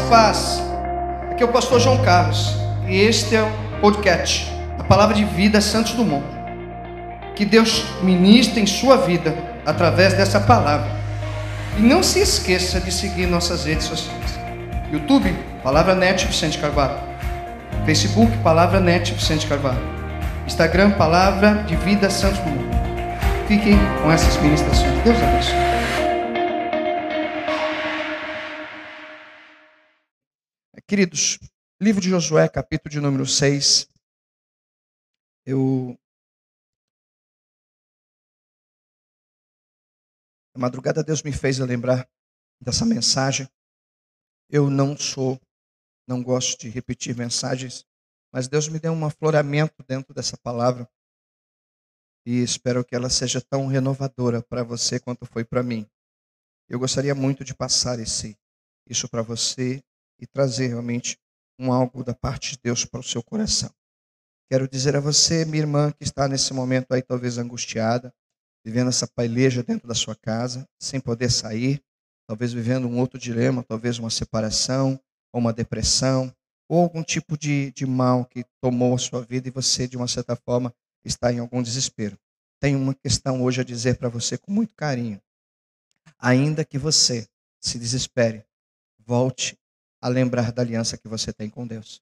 Paz. Aqui é o pastor João Carlos. E este é o podcast, a palavra de vida Santos Dumont. Que Deus ministre em sua vida através dessa palavra. E não se esqueça de seguir nossas redes sociais. YouTube, Palavra Net Vicente Carvalho. Facebook, Palavra Net Vicente Carvalho. Instagram, Palavra de Vida Santos Dumont. Fiquem com essas ministrações. Deus abençoe. Queridos, livro de Josué, capítulo de número 6. Eu. Na madrugada, Deus me fez lembrar dessa mensagem. Eu não sou, não gosto de repetir mensagens, mas Deus me deu um afloramento dentro dessa palavra. E espero que ela seja tão renovadora para você quanto foi para mim. Eu gostaria muito de passar esse, isso para você e trazer realmente um algo da parte de Deus para o seu coração. Quero dizer a você, minha irmã, que está nesse momento aí talvez angustiada, vivendo essa paileja dentro da sua casa, sem poder sair, talvez vivendo um outro dilema, talvez uma separação, ou uma depressão, ou algum tipo de, de mal que tomou a sua vida e você, de uma certa forma, está em algum desespero. Tenho uma questão hoje a dizer para você com muito carinho. Ainda que você se desespere, volte a lembrar da aliança que você tem com Deus.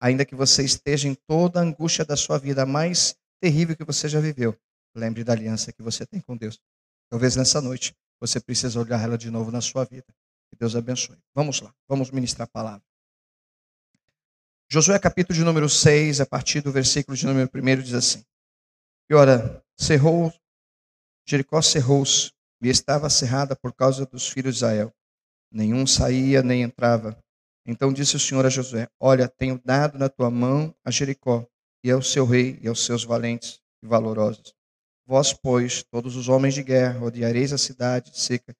Ainda que você esteja em toda a angústia da sua vida, a mais terrível que você já viveu, lembre da aliança que você tem com Deus. Talvez nessa noite você precise olhar ela de novo na sua vida. Que Deus abençoe. Vamos lá, vamos ministrar a palavra. Josué capítulo de número 6, a partir do versículo de número 1, diz assim. E ora, cerrou, Jericó cerrou-se e estava cerrada por causa dos filhos de Israel. Nenhum saía nem entrava. Então disse o Senhor a Josué: Olha, tenho dado na tua mão a Jericó, e ao seu rei, e aos seus valentes e valorosos. Vós, pois, todos os homens de guerra, rodeareis a cidade seca,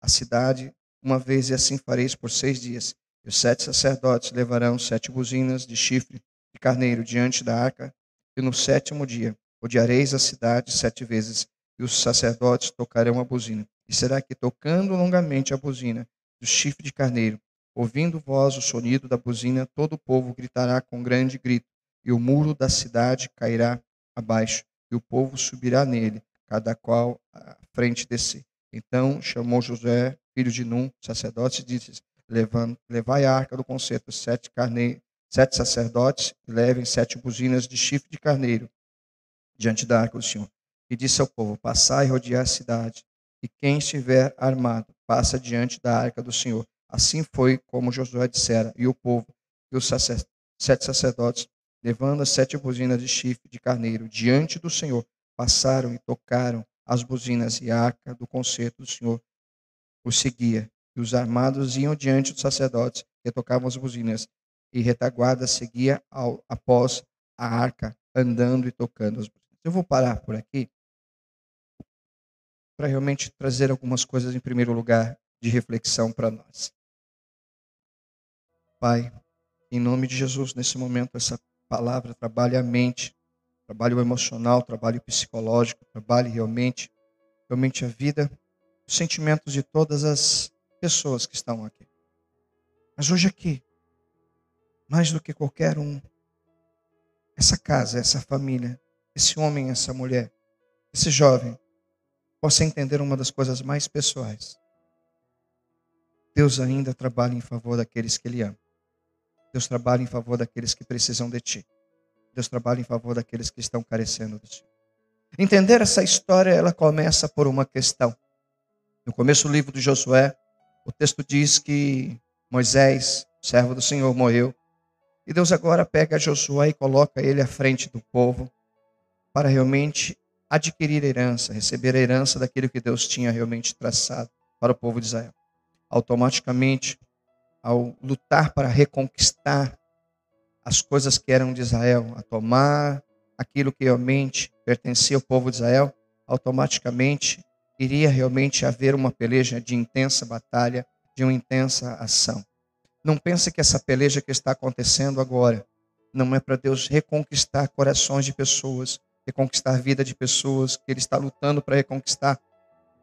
a cidade uma vez, e assim fareis por seis dias. E os sete sacerdotes levarão sete buzinas de chifre de carneiro diante da arca, e no sétimo dia rodeareis a cidade sete vezes, e os sacerdotes tocarão a buzina. E será que, tocando longamente a buzina do chifre de carneiro, Ouvindo vós o sonido da buzina, todo o povo gritará com grande grito, e o muro da cidade cairá abaixo, e o povo subirá nele, cada qual à frente de si. Então chamou José, filho de Num, sacerdote, e disse: Levai a arca do concerto, sete, carne... sete sacerdotes, e levem sete buzinas de chifre de carneiro diante da arca do Senhor. E disse ao povo: Passai e rodear a cidade, e quem estiver armado, passa diante da arca do Senhor. Assim foi como Josué dissera, e o povo e os sete sacerdotes, levando as sete buzinas de chifre de carneiro diante do Senhor, passaram e tocaram as buzinas e a arca do concerto do Senhor os seguia. E os armados iam diante dos sacerdotes que tocavam as buzinas, e retaguarda seguia ao, após a arca, andando e tocando as buzinas. Eu vou parar por aqui para realmente trazer algumas coisas em primeiro lugar de reflexão para nós. Pai, em nome de Jesus, nesse momento, essa palavra trabalhe a mente, trabalhe o emocional, trabalhe o psicológico, trabalhe realmente, realmente a vida, os sentimentos de todas as pessoas que estão aqui. Mas hoje aqui, mais do que qualquer um, essa casa, essa família, esse homem, essa mulher, esse jovem, possa entender uma das coisas mais pessoais. Deus ainda trabalha em favor daqueles que Ele ama. Deus trabalha em favor daqueles que precisam de ti. Deus trabalha em favor daqueles que estão carecendo de ti. Entender essa história, ela começa por uma questão. No começo do livro de Josué, o texto diz que Moisés, servo do Senhor, morreu. E Deus agora pega Josué e coloca ele à frente do povo para realmente adquirir herança, receber a herança daquilo que Deus tinha realmente traçado para o povo de Israel. Automaticamente, ao lutar para reconquistar as coisas que eram de Israel, a tomar aquilo que realmente pertencia ao povo de Israel, automaticamente iria realmente haver uma peleja de intensa batalha, de uma intensa ação. Não pense que essa peleja que está acontecendo agora não é para Deus reconquistar corações de pessoas, reconquistar a vida de pessoas, que Ele está lutando para reconquistar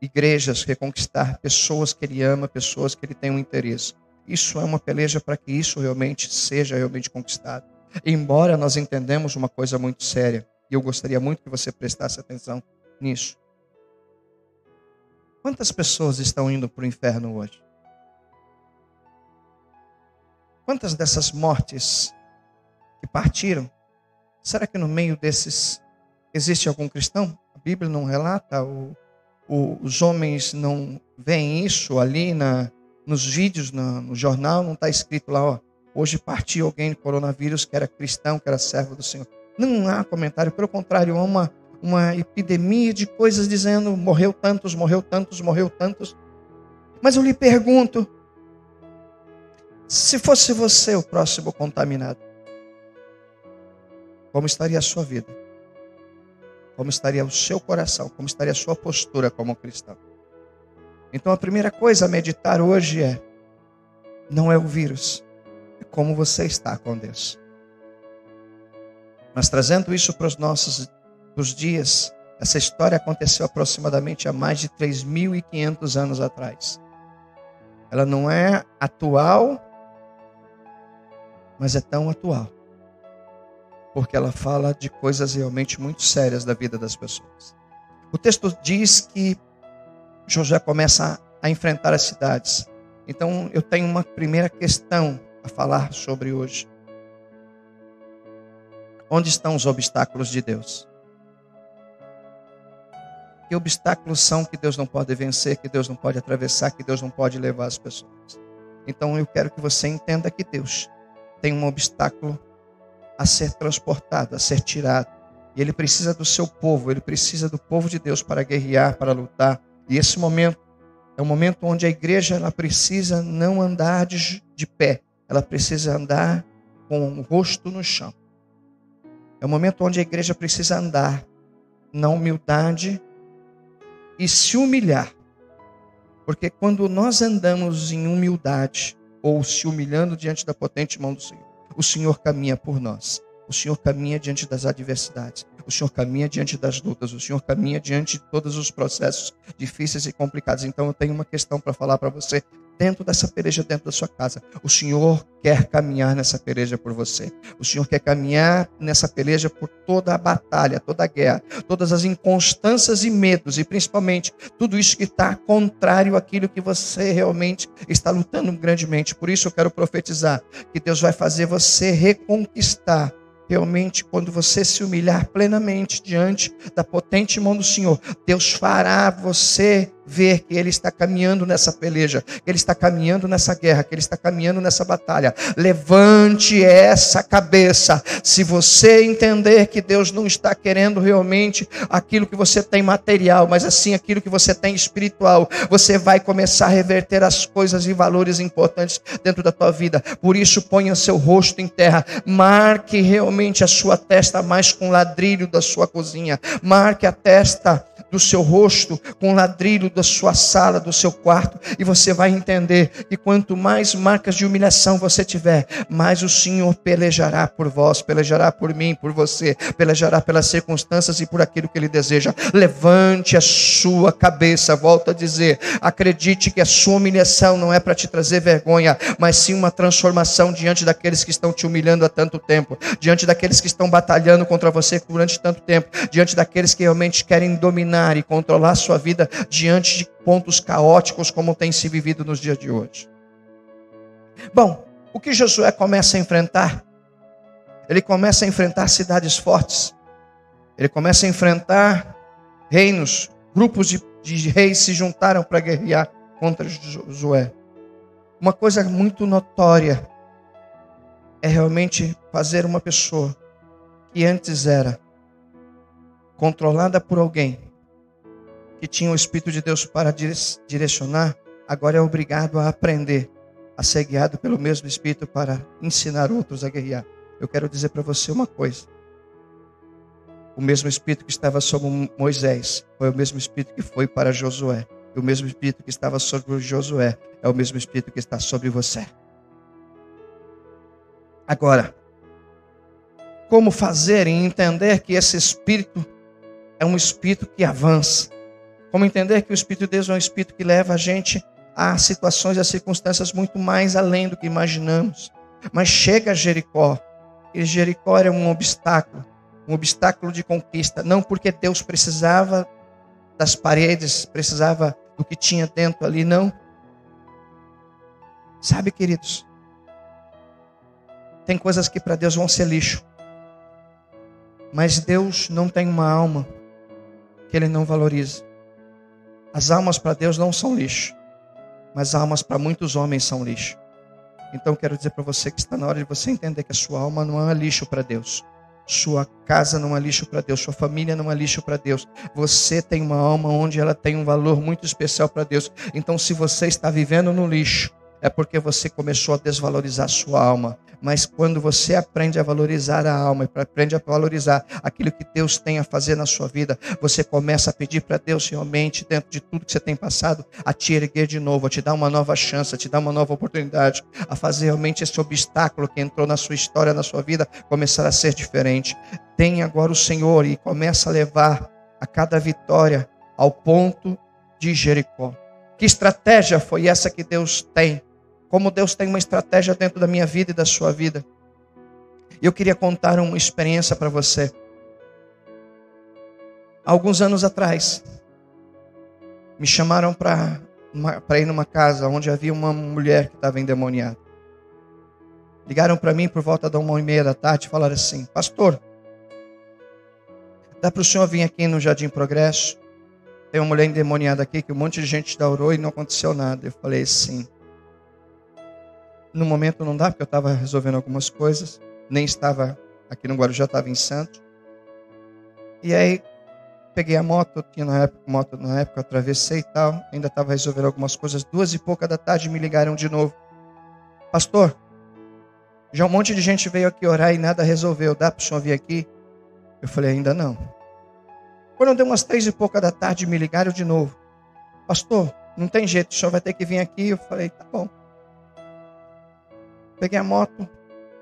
igrejas, reconquistar pessoas que Ele ama, pessoas que Ele tem um interesse. Isso é uma peleja para que isso realmente seja realmente conquistado. Embora nós entendemos uma coisa muito séria, e eu gostaria muito que você prestasse atenção nisso. Quantas pessoas estão indo para o inferno hoje? Quantas dessas mortes que partiram, será que no meio desses existe algum cristão? A Bíblia não relata, o, o, os homens não veem isso ali na, nos vídeos, na, no jornal, não está escrito lá, ó, hoje partiu alguém de coronavírus que era cristão, que era servo do Senhor. Não há comentário, pelo contrário, há uma, uma epidemia de coisas dizendo morreu tantos, morreu tantos, morreu tantos. Mas eu lhe pergunto, se fosse você o próximo contaminado, como estaria a sua vida? Como estaria o seu coração? Como estaria a sua postura como cristão? Então a primeira coisa a meditar hoje é: não é o vírus, é como você está com Deus. Mas trazendo isso para os nossos os dias, essa história aconteceu aproximadamente há mais de 3.500 anos atrás. Ela não é atual, mas é tão atual. Porque ela fala de coisas realmente muito sérias da vida das pessoas. O texto diz que Josué começa a enfrentar as cidades. Então eu tenho uma primeira questão a falar sobre hoje. Onde estão os obstáculos de Deus? Que obstáculos são que Deus não pode vencer, que Deus não pode atravessar, que Deus não pode levar as pessoas? Então eu quero que você entenda que Deus tem um obstáculo a ser transportado, a ser tirado. E ele precisa do seu povo, ele precisa do povo de Deus para guerrear, para lutar. E esse momento é um momento onde a igreja ela precisa não andar de, de pé, ela precisa andar com o rosto no chão. É um momento onde a igreja precisa andar na humildade e se humilhar. Porque quando nós andamos em humildade, ou se humilhando diante da potente mão do Senhor, o Senhor caminha por nós. O Senhor caminha diante das adversidades. O Senhor caminha diante das lutas. O Senhor caminha diante de todos os processos difíceis e complicados. Então eu tenho uma questão para falar para você dentro dessa peleja, dentro da sua casa. O Senhor quer caminhar nessa peleja por você. O Senhor quer caminhar nessa peleja por toda a batalha, toda a guerra, todas as inconstâncias e medos, e principalmente tudo isso que está contrário àquilo que você realmente está lutando grandemente. Por isso eu quero profetizar que Deus vai fazer você reconquistar realmente, quando você se humilhar plenamente diante da potente mão do Senhor, Deus fará você ver que ele está caminhando nessa peleja, que ele está caminhando nessa guerra, que ele está caminhando nessa batalha. Levante essa cabeça. Se você entender que Deus não está querendo realmente aquilo que você tem material, mas assim aquilo que você tem espiritual, você vai começar a reverter as coisas e valores importantes dentro da tua vida. Por isso, ponha seu rosto em terra, marque realmente a sua testa mais com o ladrilho da sua cozinha, marque a testa do seu rosto com o ladrilho da sua sala, do seu quarto, e você vai entender que quanto mais marcas de humilhação você tiver, mais o Senhor pelejará por vós, pelejará por mim, por você, pelejará pelas circunstâncias e por aquilo que Ele deseja. Levante a sua cabeça, volta a dizer, acredite que a sua humilhação não é para te trazer vergonha, mas sim uma transformação diante daqueles que estão te humilhando há tanto tempo, diante daqueles que estão batalhando contra você durante tanto tempo, diante daqueles que realmente querem dominar e controlar sua vida diante diante de pontos caóticos como tem se vivido nos dias de hoje. Bom, o que Josué começa a enfrentar? Ele começa a enfrentar cidades fortes. Ele começa a enfrentar reinos, grupos de, de reis se juntaram para guerrear contra Josué. Uma coisa muito notória é realmente fazer uma pessoa que antes era controlada por alguém que tinha o Espírito de Deus para direcionar, agora é obrigado a aprender, a ser guiado pelo mesmo Espírito para ensinar outros a guerrear. Eu quero dizer para você uma coisa. O mesmo Espírito que estava sobre Moisés foi o mesmo Espírito que foi para Josué. E o mesmo Espírito que estava sobre Josué é o mesmo Espírito que está sobre você. Agora, como fazer e entender que esse Espírito é um Espírito que avança? Como entender que o Espírito de Deus é um Espírito que leva a gente há situações e circunstâncias muito mais além do que imaginamos. Mas chega a Jericó, e Jericó era um obstáculo, um obstáculo de conquista, não porque Deus precisava das paredes, precisava do que tinha dentro ali, não. Sabe, queridos, tem coisas que para Deus vão ser lixo. Mas Deus não tem uma alma que Ele não valoriza. As almas para Deus não são lixo, mas almas para muitos homens são lixo. Então quero dizer para você que está na hora de você entender que a sua alma não é lixo para Deus. Sua casa não é lixo para Deus, sua família não é lixo para Deus. Você tem uma alma onde ela tem um valor muito especial para Deus. Então, se você está vivendo no lixo, é porque você começou a desvalorizar sua alma. Mas quando você aprende a valorizar a alma e aprende a valorizar aquilo que Deus tem a fazer na sua vida, você começa a pedir para Deus realmente, dentro de tudo que você tem passado, a te erguer de novo, a te dar uma nova chance, a te dar uma nova oportunidade, a fazer realmente esse obstáculo que entrou na sua história, na sua vida, começar a ser diferente. Tem agora o Senhor e começa a levar a cada vitória ao ponto de Jericó. Que estratégia foi essa que Deus tem como Deus tem uma estratégia dentro da minha vida e da sua vida. Eu queria contar uma experiência para você. Alguns anos atrás, me chamaram para ir numa casa onde havia uma mulher que estava endemoniada. Ligaram para mim por volta da uma e meia da tarde e falaram assim: Pastor, dá para o senhor vir aqui no Jardim Progresso? Tem uma mulher endemoniada aqui que um monte de gente da orou e não aconteceu nada. Eu falei: Sim. No momento não dá, porque eu estava resolvendo algumas coisas. Nem estava aqui no Guarujá, estava em Santos. E aí peguei a moto, tinha na época, moto na época, atravessei e tal. Ainda estava resolvendo algumas coisas. Duas e pouca da tarde me ligaram de novo. Pastor, já um monte de gente veio aqui orar e nada resolveu. Dá para o senhor vir aqui? Eu falei, ainda não. Quando deu umas três e pouca da tarde, me ligaram de novo. Pastor, não tem jeito, o senhor vai ter que vir aqui. Eu falei, tá bom. Peguei a moto,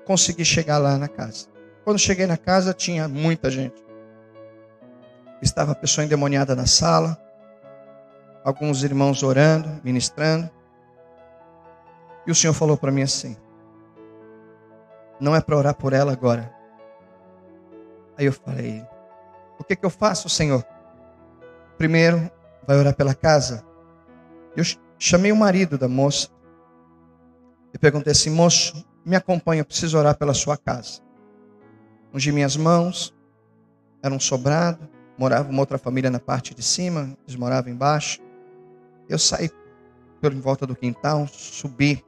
consegui chegar lá na casa. Quando cheguei na casa, tinha muita gente. Estava a pessoa endemoniada na sala, alguns irmãos orando, ministrando. E o Senhor falou para mim assim: Não é para orar por ela agora. Aí eu falei: O que, que eu faço, Senhor? Primeiro, vai orar pela casa. Eu chamei o marido da moça e perguntei assim: moço, me acompanha, eu preciso orar pela sua casa. Ungi minhas mãos, era um sobrado, morava uma outra família na parte de cima, eles moravam embaixo. Eu saí por em volta do quintal, subi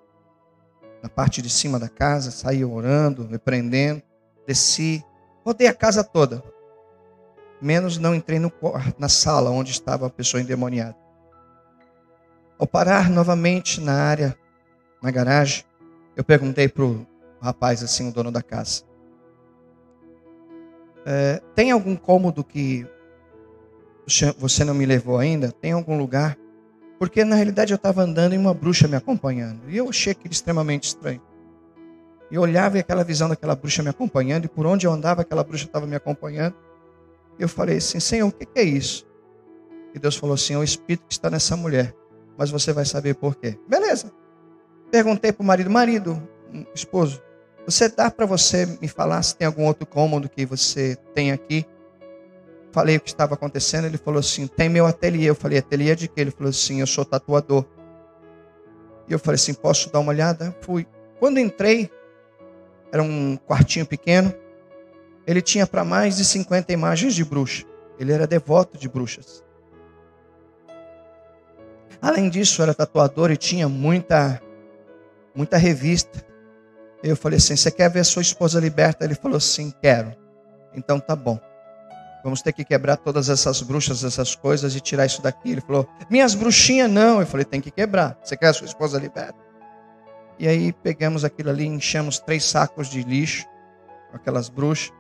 na parte de cima da casa, saí orando, repreendendo, desci, rodei a casa toda. Menos não entrei no, na sala onde estava a pessoa endemoniada. Ao parar novamente na área na garagem, eu perguntei para o rapaz, assim, o dono da casa: é, Tem algum cômodo que você não me levou ainda? Tem algum lugar? Porque na realidade eu estava andando e uma bruxa me acompanhando. E eu achei aquilo extremamente estranho. E olhava e aquela visão daquela bruxa me acompanhando, e por onde eu andava, aquela bruxa estava me acompanhando. E eu falei assim: Senhor, o que é isso? E Deus falou assim: É o espírito que está nessa mulher. Mas você vai saber por quê. Beleza. Perguntei para o marido: marido, esposo, você dá para você me falar se tem algum outro cômodo que você tem aqui? Falei o que estava acontecendo. Ele falou assim: tem meu ateliê. Eu falei: ateliê de quê? Ele falou assim: eu sou tatuador. E eu falei assim: posso dar uma olhada? Fui. Quando entrei, era um quartinho pequeno. Ele tinha para mais de 50 imagens de bruxa. Ele era devoto de bruxas. Além disso, era tatuador e tinha muita muita revista. Eu falei assim: Você quer ver sua esposa liberta? Ele falou assim: Quero. Então tá bom. Vamos ter que quebrar todas essas bruxas, essas coisas e tirar isso daqui. Ele falou: Minhas bruxinhas não. Eu falei: Tem que quebrar. Você quer a sua esposa liberta? E aí pegamos aquilo ali, enchemos três sacos de lixo, aquelas bruxas.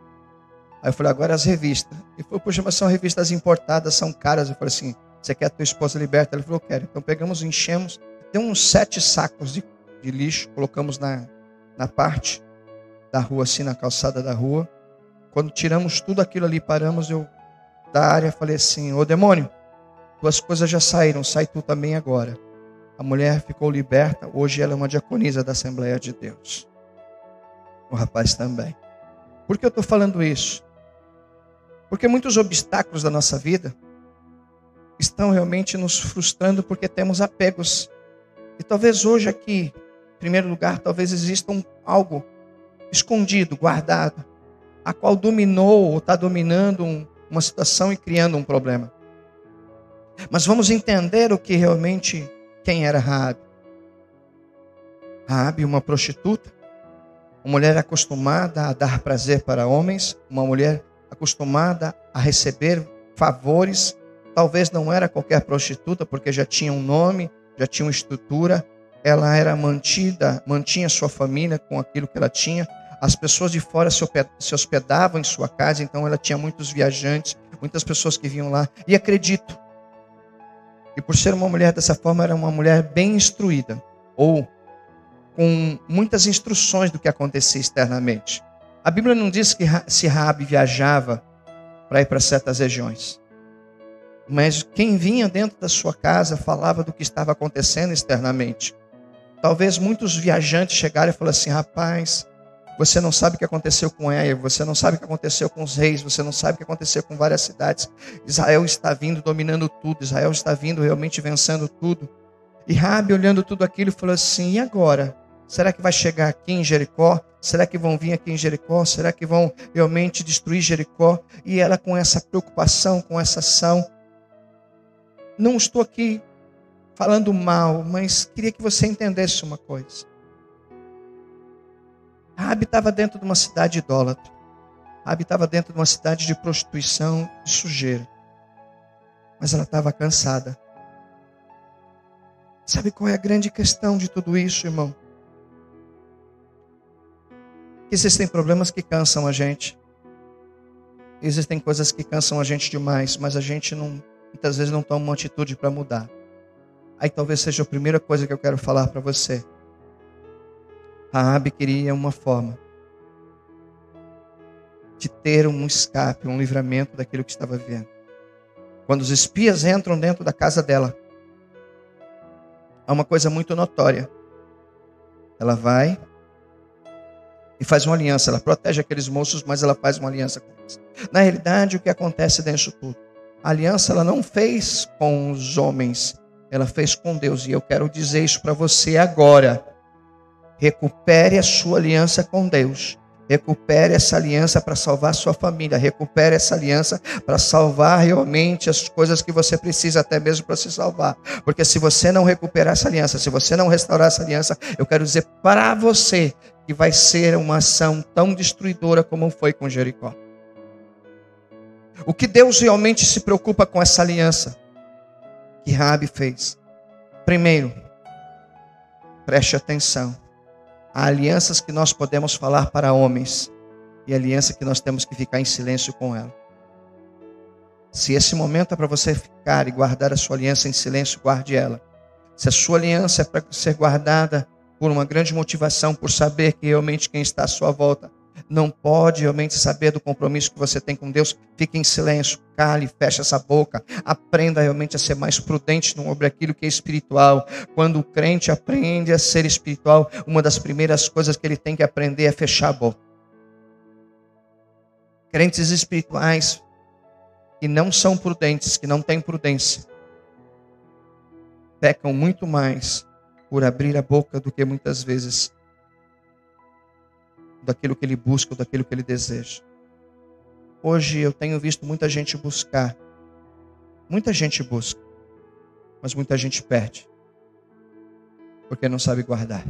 Aí eu falei: Agora as revistas. Ele falou: Poxa, mas são revistas importadas, são caras. Eu falei assim: Você quer a tua esposa liberta? Ele falou: Quero. Então pegamos, enchemos. Tem uns sete sacos de de lixo, colocamos na, na parte da rua, assim, na calçada da rua. Quando tiramos tudo aquilo ali, paramos, eu da área falei assim: Ô demônio, tuas coisas já saíram, sai tu também agora. A mulher ficou liberta, hoje ela é uma diaconisa da Assembleia de Deus. O rapaz também. Por que eu estou falando isso? Porque muitos obstáculos da nossa vida estão realmente nos frustrando porque temos apegos. E talvez hoje aqui, primeiro lugar, talvez exista um, algo escondido, guardado, a qual dominou ou está dominando um, uma situação e criando um problema. Mas vamos entender o que realmente quem era Raabe. Raabe, uma prostituta, uma mulher acostumada a dar prazer para homens, uma mulher acostumada a receber favores. Talvez não era qualquer prostituta, porque já tinha um nome, já tinha uma estrutura. Ela era mantida, mantinha sua família com aquilo que ela tinha. As pessoas de fora se hospedavam em sua casa, então ela tinha muitos viajantes, muitas pessoas que vinham lá. E acredito que por ser uma mulher dessa forma, era uma mulher bem instruída, ou com muitas instruções do que acontecia externamente. A Bíblia não diz que se Rabi viajava para ir para certas regiões. Mas quem vinha dentro da sua casa falava do que estava acontecendo externamente. Talvez muitos viajantes chegaram e falaram assim: rapaz, você não sabe o que aconteceu com Eia, você não sabe o que aconteceu com os reis, você não sabe o que aconteceu com várias cidades. Israel está vindo dominando tudo, Israel está vindo realmente vencendo tudo. E Rabi, olhando tudo aquilo, falou assim: e agora? Será que vai chegar aqui em Jericó? Será que vão vir aqui em Jericó? Será que vão realmente destruir Jericó? E ela com essa preocupação, com essa ação. Não estou aqui falando mal, mas queria que você entendesse uma coisa. Rabi estava dentro de uma cidade idólatra. Rabi estava dentro de uma cidade de prostituição, de sujeira. Mas ela estava cansada. Sabe qual é a grande questão de tudo isso, irmão? Existem problemas que cansam a gente. Existem coisas que cansam a gente demais, mas a gente não, muitas vezes não toma uma atitude para mudar. Aí talvez seja a primeira coisa que eu quero falar para você. Raabe queria uma forma de ter um escape, um livramento daquilo que estava vivendo. Quando os espias entram dentro da casa dela, há uma coisa muito notória. Ela vai e faz uma aliança. Ela protege aqueles moços, mas ela faz uma aliança com eles. Na realidade, o que acontece dentro tudo? A aliança ela não fez com os homens, ela fez com Deus. E eu quero dizer isso para você agora. Recupere a sua aliança com Deus. Recupere essa aliança para salvar sua família. Recupere essa aliança para salvar realmente as coisas que você precisa, até mesmo para se salvar. Porque se você não recuperar essa aliança, se você não restaurar essa aliança, eu quero dizer para você que vai ser uma ação tão destruidora como foi com Jericó. O que Deus realmente se preocupa com essa aliança que Rabi fez? Primeiro, preste atenção. Há alianças que nós podemos falar para homens e aliança que nós temos que ficar em silêncio com ela. Se esse momento é para você ficar e guardar a sua aliança em silêncio, guarde ela. Se a sua aliança é para ser guardada por uma grande motivação, por saber que realmente quem está à sua volta não pode realmente saber do compromisso que você tem com Deus, fique em silêncio, cale, feche essa boca, aprenda realmente a ser mais prudente sobre aquilo que é espiritual. Quando o crente aprende a ser espiritual, uma das primeiras coisas que ele tem que aprender é fechar a boca. Crentes espirituais que não são prudentes, que não têm prudência, pecam muito mais por abrir a boca do que muitas vezes daquilo que ele busca, daquilo que ele deseja. Hoje eu tenho visto muita gente buscar, muita gente busca, mas muita gente perde, porque não sabe guardar.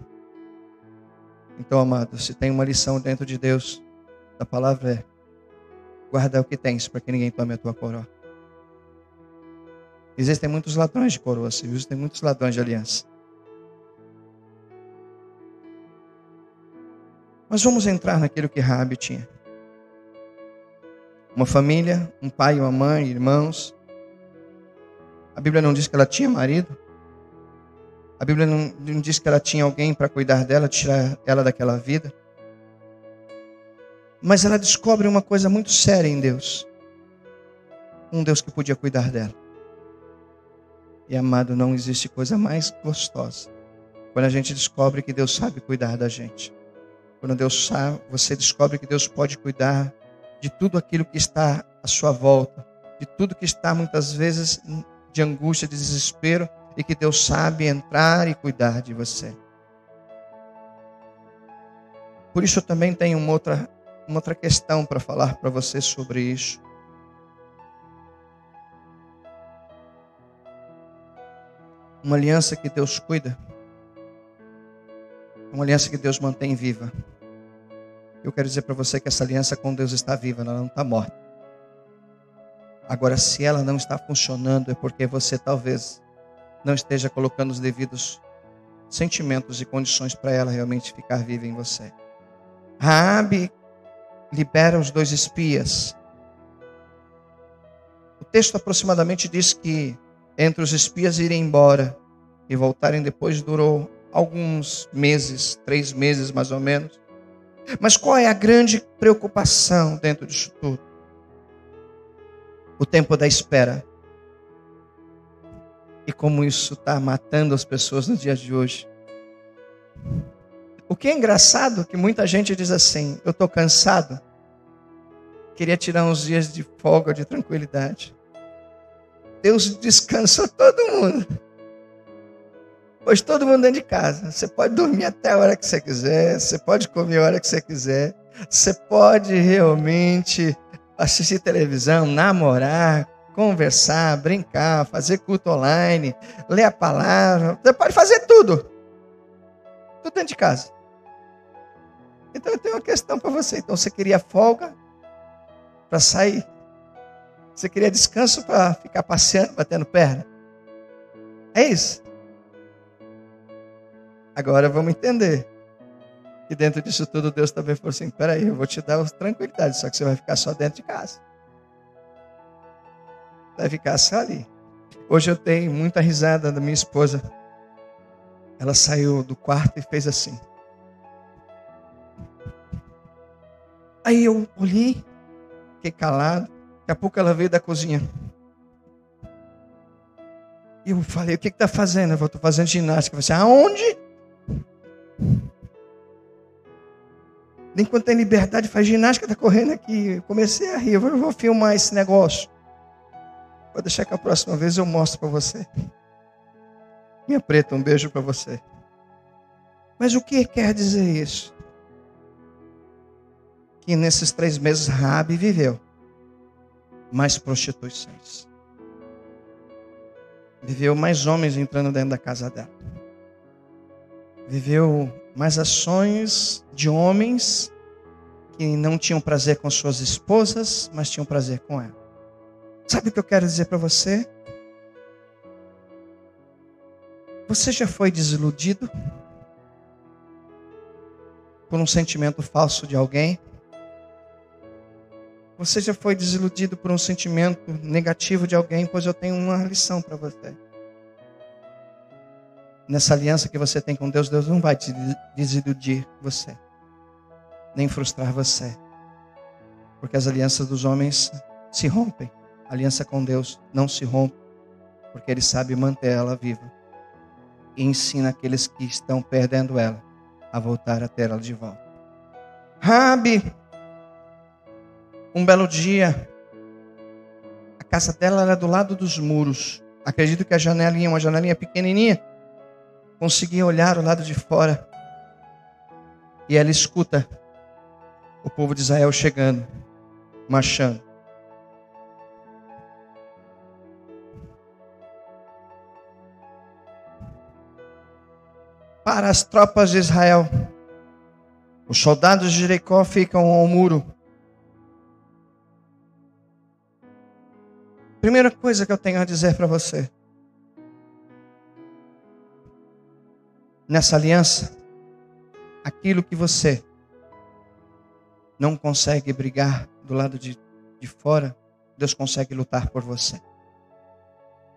Então, amado, se tem uma lição dentro de Deus, da palavra é: guarda o que tens, para que ninguém tome a tua coroa. Existem muitos ladrões de coroa, existem muitos ladrões de aliança. Mas vamos entrar naquilo que Rabi tinha. Uma família, um pai, uma mãe, irmãos. A Bíblia não diz que ela tinha marido. A Bíblia não, não diz que ela tinha alguém para cuidar dela, tirar ela daquela vida. Mas ela descobre uma coisa muito séria em Deus. Um Deus que podia cuidar dela. E amado, não existe coisa mais gostosa quando a gente descobre que Deus sabe cuidar da gente. Quando Deus sabe, você descobre que Deus pode cuidar de tudo aquilo que está à sua volta, de tudo que está muitas vezes de angústia, de desespero, e que Deus sabe entrar e cuidar de você. Por isso eu também tenho uma outra, uma outra questão para falar para você sobre isso. Uma aliança que Deus cuida. Uma aliança que Deus mantém viva. Eu quero dizer para você que essa aliança com Deus está viva, ela não está morta. Agora, se ela não está funcionando, é porque você talvez não esteja colocando os devidos sentimentos e condições para ela realmente ficar viva em você. Raabe libera os dois espias. O texto aproximadamente diz que entre os espias irem embora e voltarem depois durou alguns meses, três meses mais ou menos. Mas qual é a grande preocupação dentro disso tudo? O tempo da espera. E como isso está matando as pessoas nos dias de hoje. O que é engraçado é que muita gente diz assim: eu estou cansado, queria tirar uns dias de folga, de tranquilidade. Deus descansou todo mundo. Hoje todo mundo dentro de casa. Você pode dormir até a hora que você quiser, você pode comer a hora que você quiser, você pode realmente assistir televisão, namorar, conversar, brincar, fazer culto online, ler a palavra. Você pode fazer tudo. Tudo dentro de casa. Então eu tenho uma questão para você. Então você queria folga para sair? Você queria descanso para ficar passeando, batendo perna? É isso. Agora vamos entender. E dentro disso tudo, Deus também falou assim: peraí, eu vou te dar tranquilidade, só que você vai ficar só dentro de casa. Vai ficar só ali. Hoje eu tenho muita risada da minha esposa. Ela saiu do quarto e fez assim. Aí eu olhei, fiquei calado. Daqui a pouco ela veio da cozinha. E eu falei, o que está fazendo? Eu estou fazendo ginástica. Eu falei, aonde? Enquanto tem liberdade, faz ginástica, está correndo aqui. Eu comecei a rir, eu vou filmar esse negócio. Vou deixar que a próxima vez eu mostro para você. Minha preta, um beijo para você. Mas o que quer dizer isso? Que nesses três meses Rabi viveu mais prostituições. Viveu mais homens entrando dentro da casa dela viveu mais ações de homens que não tinham prazer com suas esposas, mas tinham prazer com ela. Sabe o que eu quero dizer para você? Você já foi desiludido por um sentimento falso de alguém? Você já foi desiludido por um sentimento negativo de alguém? Pois eu tenho uma lição para você nessa aliança que você tem com Deus, Deus não vai te desiludir você, nem frustrar você. Porque as alianças dos homens se rompem. A aliança com Deus não se rompe, porque Ele sabe manter ela viva. E ensina aqueles que estão perdendo ela a voltar a ter ela de volta. Rabi, um belo dia, a casa dela era do lado dos muros. Acredito que a janelinha, uma janelinha pequenininha, conseguia olhar o lado de fora e ela escuta o povo de Israel chegando, marchando. Para as tropas de Israel, os soldados de Jericó ficam ao muro. Primeira coisa que eu tenho a dizer para você. Nessa aliança, aquilo que você não consegue brigar do lado de, de fora, Deus consegue lutar por você.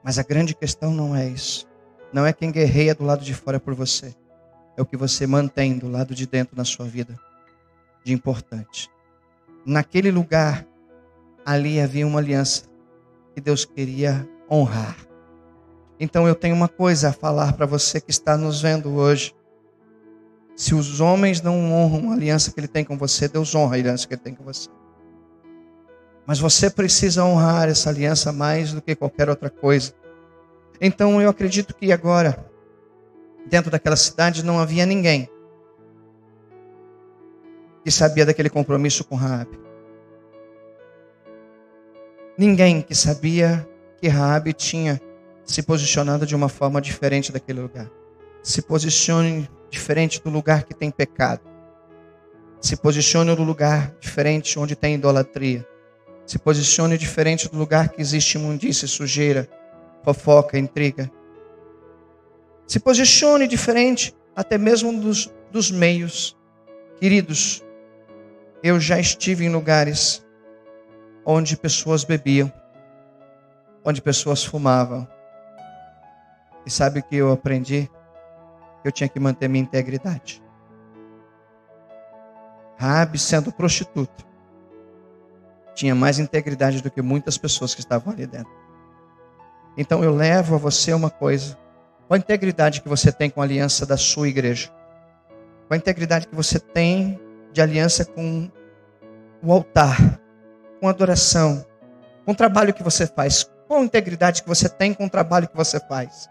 Mas a grande questão não é isso. Não é quem guerreia do lado de fora por você. É o que você mantém do lado de dentro na sua vida de importante. Naquele lugar, ali havia uma aliança que Deus queria honrar. Então eu tenho uma coisa a falar para você que está nos vendo hoje. Se os homens não honram a aliança que ele tem com você, Deus honra a aliança que ele tem com você. Mas você precisa honrar essa aliança mais do que qualquer outra coisa. Então eu acredito que agora, dentro daquela cidade, não havia ninguém que sabia daquele compromisso com Raabe. Ninguém que sabia que Raabe tinha se posicionado de uma forma diferente daquele lugar. Se posicione diferente do lugar que tem pecado. Se posicione no lugar diferente onde tem idolatria. Se posicione diferente do lugar que existe imundícia, sujeira, fofoca, intriga. Se posicione diferente até mesmo dos, dos meios. Queridos, eu já estive em lugares onde pessoas bebiam, onde pessoas fumavam. E sabe o que eu aprendi? Eu tinha que manter minha integridade. Rabi, sendo prostituta, tinha mais integridade do que muitas pessoas que estavam ali dentro. Então eu levo a você uma coisa: qual a integridade que você tem com a aliança da sua igreja? Qual a integridade que você tem de aliança com o altar, com a adoração, com o trabalho que você faz? Qual a integridade que você tem com o trabalho que você faz?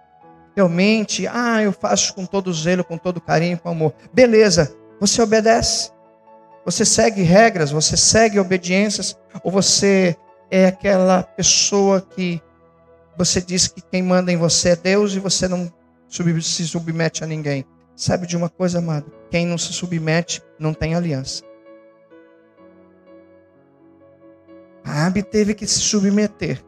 Realmente, ah, eu faço com todo zelo, com todo carinho, com amor. Beleza, você obedece. Você segue regras, você segue obediências, ou você é aquela pessoa que você diz que quem manda em você é Deus e você não se submete a ninguém. Sabe de uma coisa, amado? Quem não se submete não tem aliança. A Abi teve que se submeter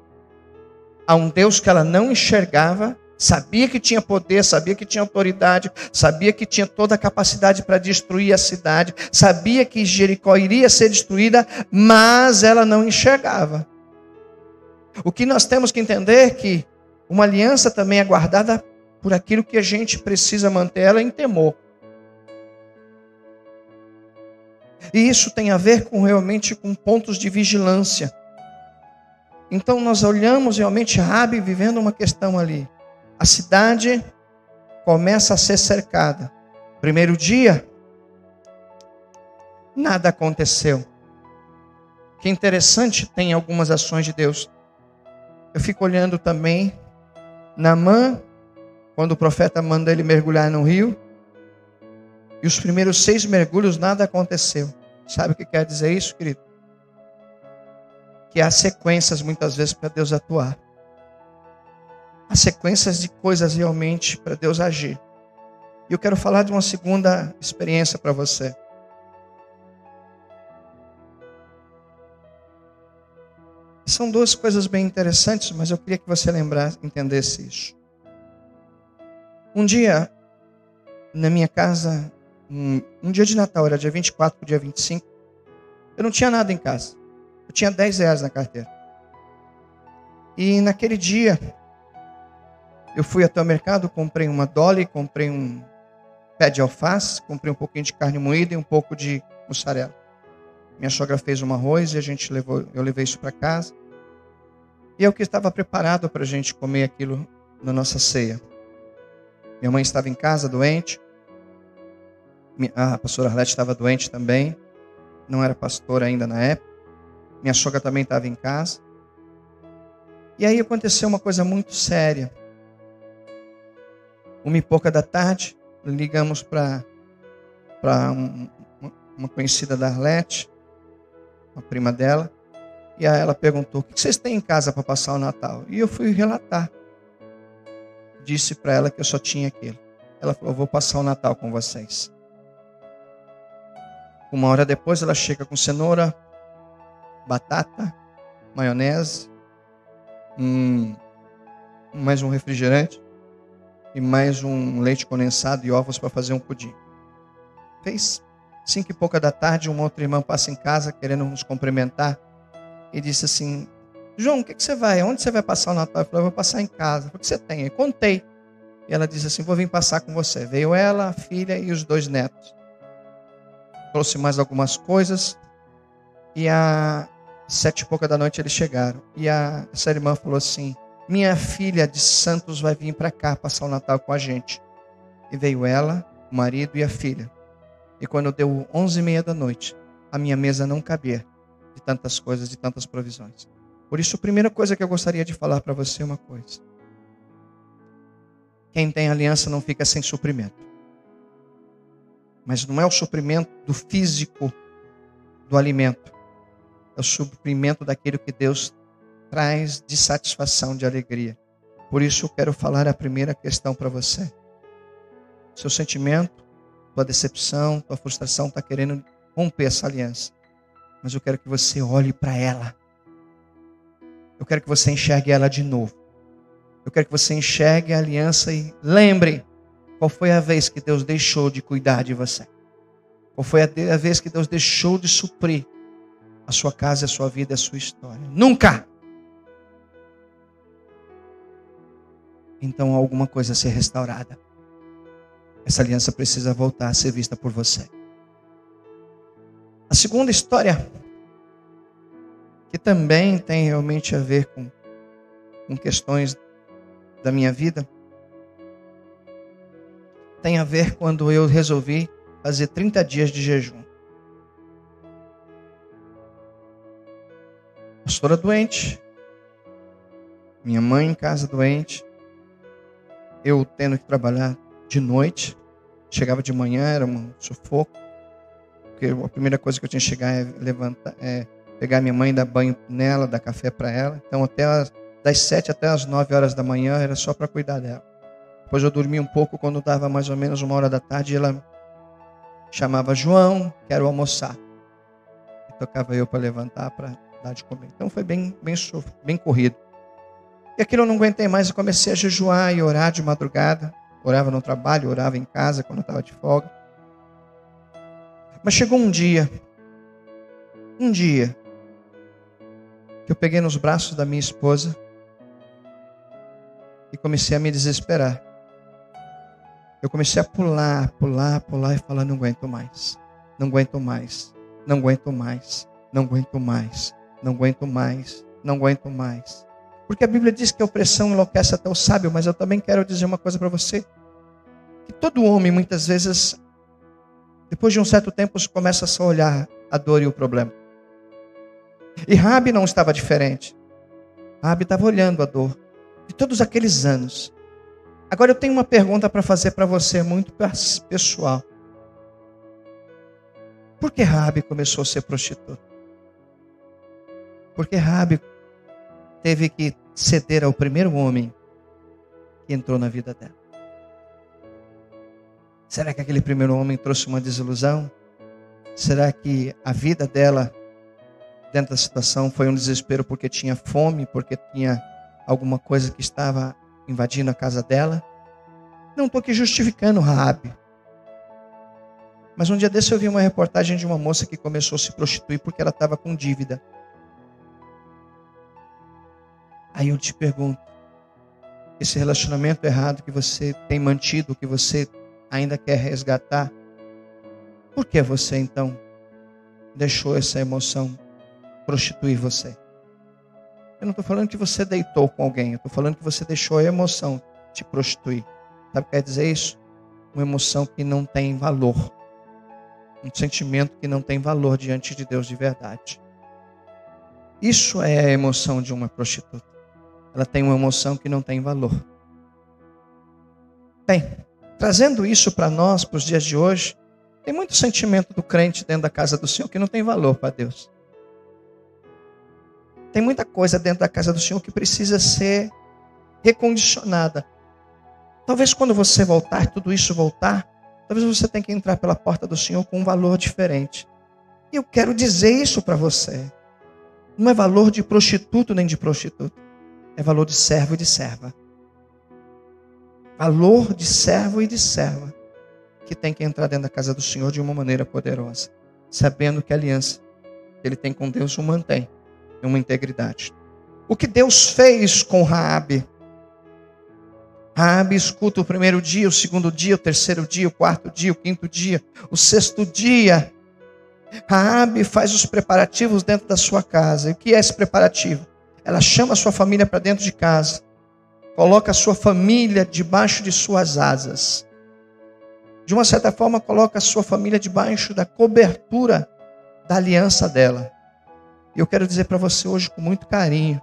a um Deus que ela não enxergava Sabia que tinha poder, sabia que tinha autoridade, sabia que tinha toda a capacidade para destruir a cidade, sabia que Jericó iria ser destruída, mas ela não enxergava. O que nós temos que entender é que uma aliança também é guardada por aquilo que a gente precisa manter ela em temor. E isso tem a ver com realmente com pontos de vigilância. Então nós olhamos realmente Rabi vivendo uma questão ali. A cidade começa a ser cercada. Primeiro dia, nada aconteceu. Que interessante, tem algumas ações de Deus. Eu fico olhando também Namã, quando o profeta manda ele mergulhar no rio, e os primeiros seis mergulhos nada aconteceu. Sabe o que quer dizer isso, querido? Que há sequências muitas vezes para Deus atuar. Há sequências de coisas realmente para Deus agir. E eu quero falar de uma segunda experiência para você. São duas coisas bem interessantes, mas eu queria que você lembrasse, entendesse isso. Um dia, na minha casa, um, um dia de Natal, era dia 24 para dia 25, eu não tinha nada em casa. Eu tinha 10 reais na carteira. E naquele dia, eu fui até o mercado, comprei uma dolly, comprei um pé de alface, comprei um pouquinho de carne moída e um pouco de mussarela. Minha sogra fez um arroz e a gente levou, eu levei isso para casa. E eu que estava preparado para a gente comer aquilo na nossa ceia. Minha mãe estava em casa doente. A pastora Arlete estava doente também. Não era pastora ainda na época. Minha sogra também estava em casa. E aí aconteceu uma coisa muito séria uma e pouca da tarde, ligamos para um, uma conhecida da Arlete, uma prima dela, e aí ela perguntou: O que vocês têm em casa para passar o Natal? E eu fui relatar. Disse para ela que eu só tinha aquilo. Ela falou: Vou passar o Natal com vocês. Uma hora depois, ela chega com cenoura, batata, maionese, mais um refrigerante e mais um leite condensado e ovos para fazer um pudim. Fez cinco e pouca da tarde, uma outra irmã passa em casa querendo nos cumprimentar e disse assim: João, o que, que você vai? Onde você vai passar o Natal? Eu falei: vou passar em casa. O que você tem? Eu contei. E ela disse assim: Vou vir passar com você. Veio ela, a filha e os dois netos. Trouxe mais algumas coisas. E a sete e pouca da noite eles chegaram. E a, essa irmã falou assim: minha filha de Santos vai vir para cá passar o Natal com a gente. E veio ela, o marido e a filha. E quando deu onze e meia da noite, a minha mesa não cabia de tantas coisas, de tantas provisões. Por isso, a primeira coisa que eu gostaria de falar para você é uma coisa. Quem tem aliança não fica sem suprimento. Mas não é o suprimento do físico do alimento. É o suprimento daquilo que Deus traz de satisfação, de alegria. Por isso eu quero falar a primeira questão para você. Seu sentimento, tua decepção, tua frustração está querendo romper essa aliança. Mas eu quero que você olhe para ela. Eu quero que você enxergue ela de novo. Eu quero que você enxergue a aliança e lembre qual foi a vez que Deus deixou de cuidar de você. Qual foi a vez que Deus deixou de suprir a sua casa, a sua vida, a sua história. Nunca! Então alguma coisa a ser restaurada. Essa aliança precisa voltar a ser vista por você. A segunda história, que também tem realmente a ver com, com questões da minha vida, tem a ver quando eu resolvi fazer 30 dias de jejum. Pastora doente, minha mãe em casa doente, eu tendo que trabalhar de noite, chegava de manhã, era um sufoco, porque a primeira coisa que eu tinha que chegar é levantar, é pegar minha mãe, dar banho nela, dar café para ela. Então até as, das sete até as nove horas da manhã era só para cuidar dela. Depois eu dormi um pouco quando dava mais ou menos uma hora da tarde, ela chamava João, quero almoçar. E tocava eu para levantar para dar de comer. Então foi bem, bem, bem corrido. E aquilo eu não aguentei mais, eu comecei a jejuar e orar de madrugada. Orava no trabalho, orava em casa quando estava de folga. Mas chegou um dia, um dia, que eu peguei nos braços da minha esposa e comecei a me desesperar. Eu comecei a pular, pular, pular e falar: não aguento mais, não aguento mais, não aguento mais, não aguento mais, não aguento mais, não aguento mais. Porque a Bíblia diz que a opressão enlouquece até o sábio, mas eu também quero dizer uma coisa para você: que todo homem, muitas vezes, depois de um certo tempo, começa a olhar a dor e o problema. E Rabi não estava diferente. Rabi estava olhando a dor de todos aqueles anos. Agora eu tenho uma pergunta para fazer para você, muito pessoal. Por que Rabi começou a ser prostituta? Porque Rabi teve que ceder ao primeiro homem que entrou na vida dela. Será que aquele primeiro homem trouxe uma desilusão? Será que a vida dela, dentro da situação, foi um desespero porque tinha fome, porque tinha alguma coisa que estava invadindo a casa dela. Não estou aqui justificando Raabe. Mas um dia desse eu vi uma reportagem de uma moça que começou a se prostituir porque ela estava com dívida. Aí eu te pergunto, esse relacionamento errado que você tem mantido, que você ainda quer resgatar, por que você então deixou essa emoção prostituir você? Eu não estou falando que você deitou com alguém, eu estou falando que você deixou a emoção te prostituir. Sabe o que quer dizer isso? Uma emoção que não tem valor. Um sentimento que não tem valor diante de Deus de verdade. Isso é a emoção de uma prostituta. Ela tem uma emoção que não tem valor. Bem, trazendo isso para nós, para os dias de hoje, tem muito sentimento do crente dentro da casa do Senhor que não tem valor para Deus. Tem muita coisa dentro da casa do Senhor que precisa ser recondicionada. Talvez quando você voltar, tudo isso voltar, talvez você tenha que entrar pela porta do Senhor com um valor diferente. E eu quero dizer isso para você. Não é valor de prostituto nem de prostituta. É valor de servo e de serva. Valor de servo e de serva que tem que entrar dentro da casa do Senhor de uma maneira poderosa, sabendo que a aliança que ele tem com Deus o mantém uma integridade. O que Deus fez com Raabe? Raabe escuta o primeiro dia, o segundo dia, o terceiro dia, o quarto dia, o quinto dia, o sexto dia. Raabe faz os preparativos dentro da sua casa. E o que é esse preparativo? Ela chama a sua família para dentro de casa coloca a sua família debaixo de suas asas. De uma certa forma, coloca a sua família debaixo da cobertura da aliança dela. E eu quero dizer para você hoje com muito carinho.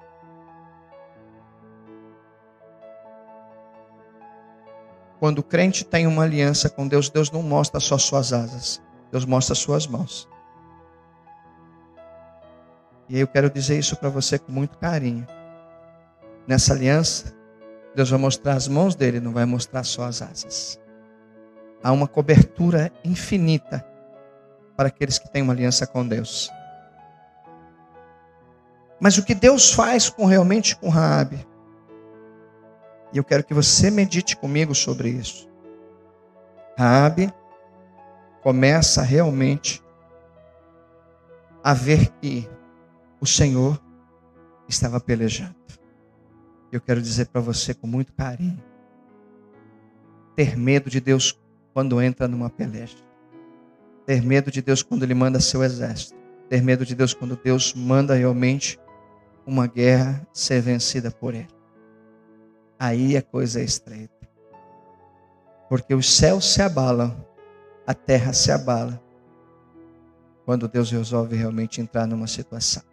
Quando o crente tem uma aliança com Deus, Deus não mostra só suas asas, Deus mostra suas mãos. E eu quero dizer isso para você com muito carinho. Nessa aliança, Deus vai mostrar as mãos dele, não vai mostrar só as asas. Há uma cobertura infinita para aqueles que têm uma aliança com Deus. Mas o que Deus faz com realmente com Raabe? E eu quero que você medite comigo sobre isso. Raabe começa realmente a ver que o Senhor estava pelejando. Eu quero dizer para você com muito carinho: ter medo de Deus quando entra numa peleja, ter medo de Deus quando Ele manda seu exército, ter medo de Deus quando Deus manda realmente uma guerra ser vencida por Ele. Aí a coisa é estreita, porque os céus se abalam, a terra se abala, quando Deus resolve realmente entrar numa situação.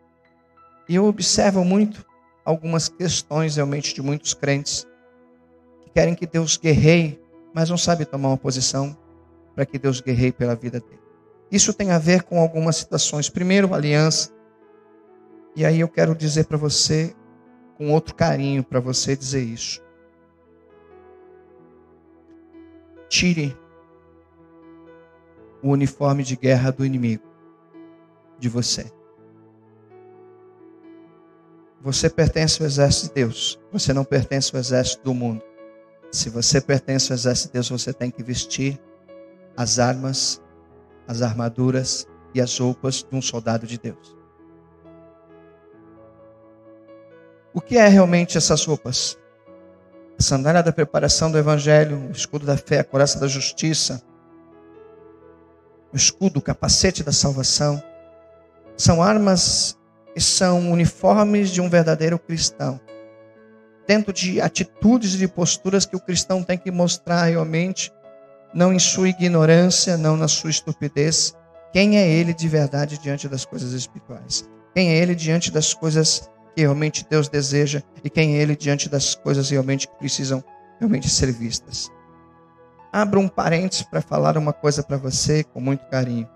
E eu observo muito algumas questões realmente de muitos crentes que querem que Deus guerreie, mas não sabem tomar uma posição para que Deus guerreie pela vida dele. Isso tem a ver com algumas situações. Primeiro, aliança. E aí eu quero dizer para você, com outro carinho, para você dizer isso. Tire o uniforme de guerra do inimigo de você. Você pertence ao exército de Deus. Você não pertence ao exército do mundo. Se você pertence ao exército de Deus, você tem que vestir as armas, as armaduras e as roupas de um soldado de Deus. O que é realmente essas roupas? A sandália da preparação do evangelho, o escudo da fé, a coraça da justiça, o escudo, o capacete da salvação, são armas são uniformes de um verdadeiro cristão. Dentro de atitudes e de posturas que o cristão tem que mostrar realmente, não em sua ignorância, não na sua estupidez, quem é ele de verdade diante das coisas espirituais. Quem é ele diante das coisas que realmente Deus deseja e quem é ele diante das coisas realmente que precisam realmente ser vistas. Abra um parênteses para falar uma coisa para você com muito carinho.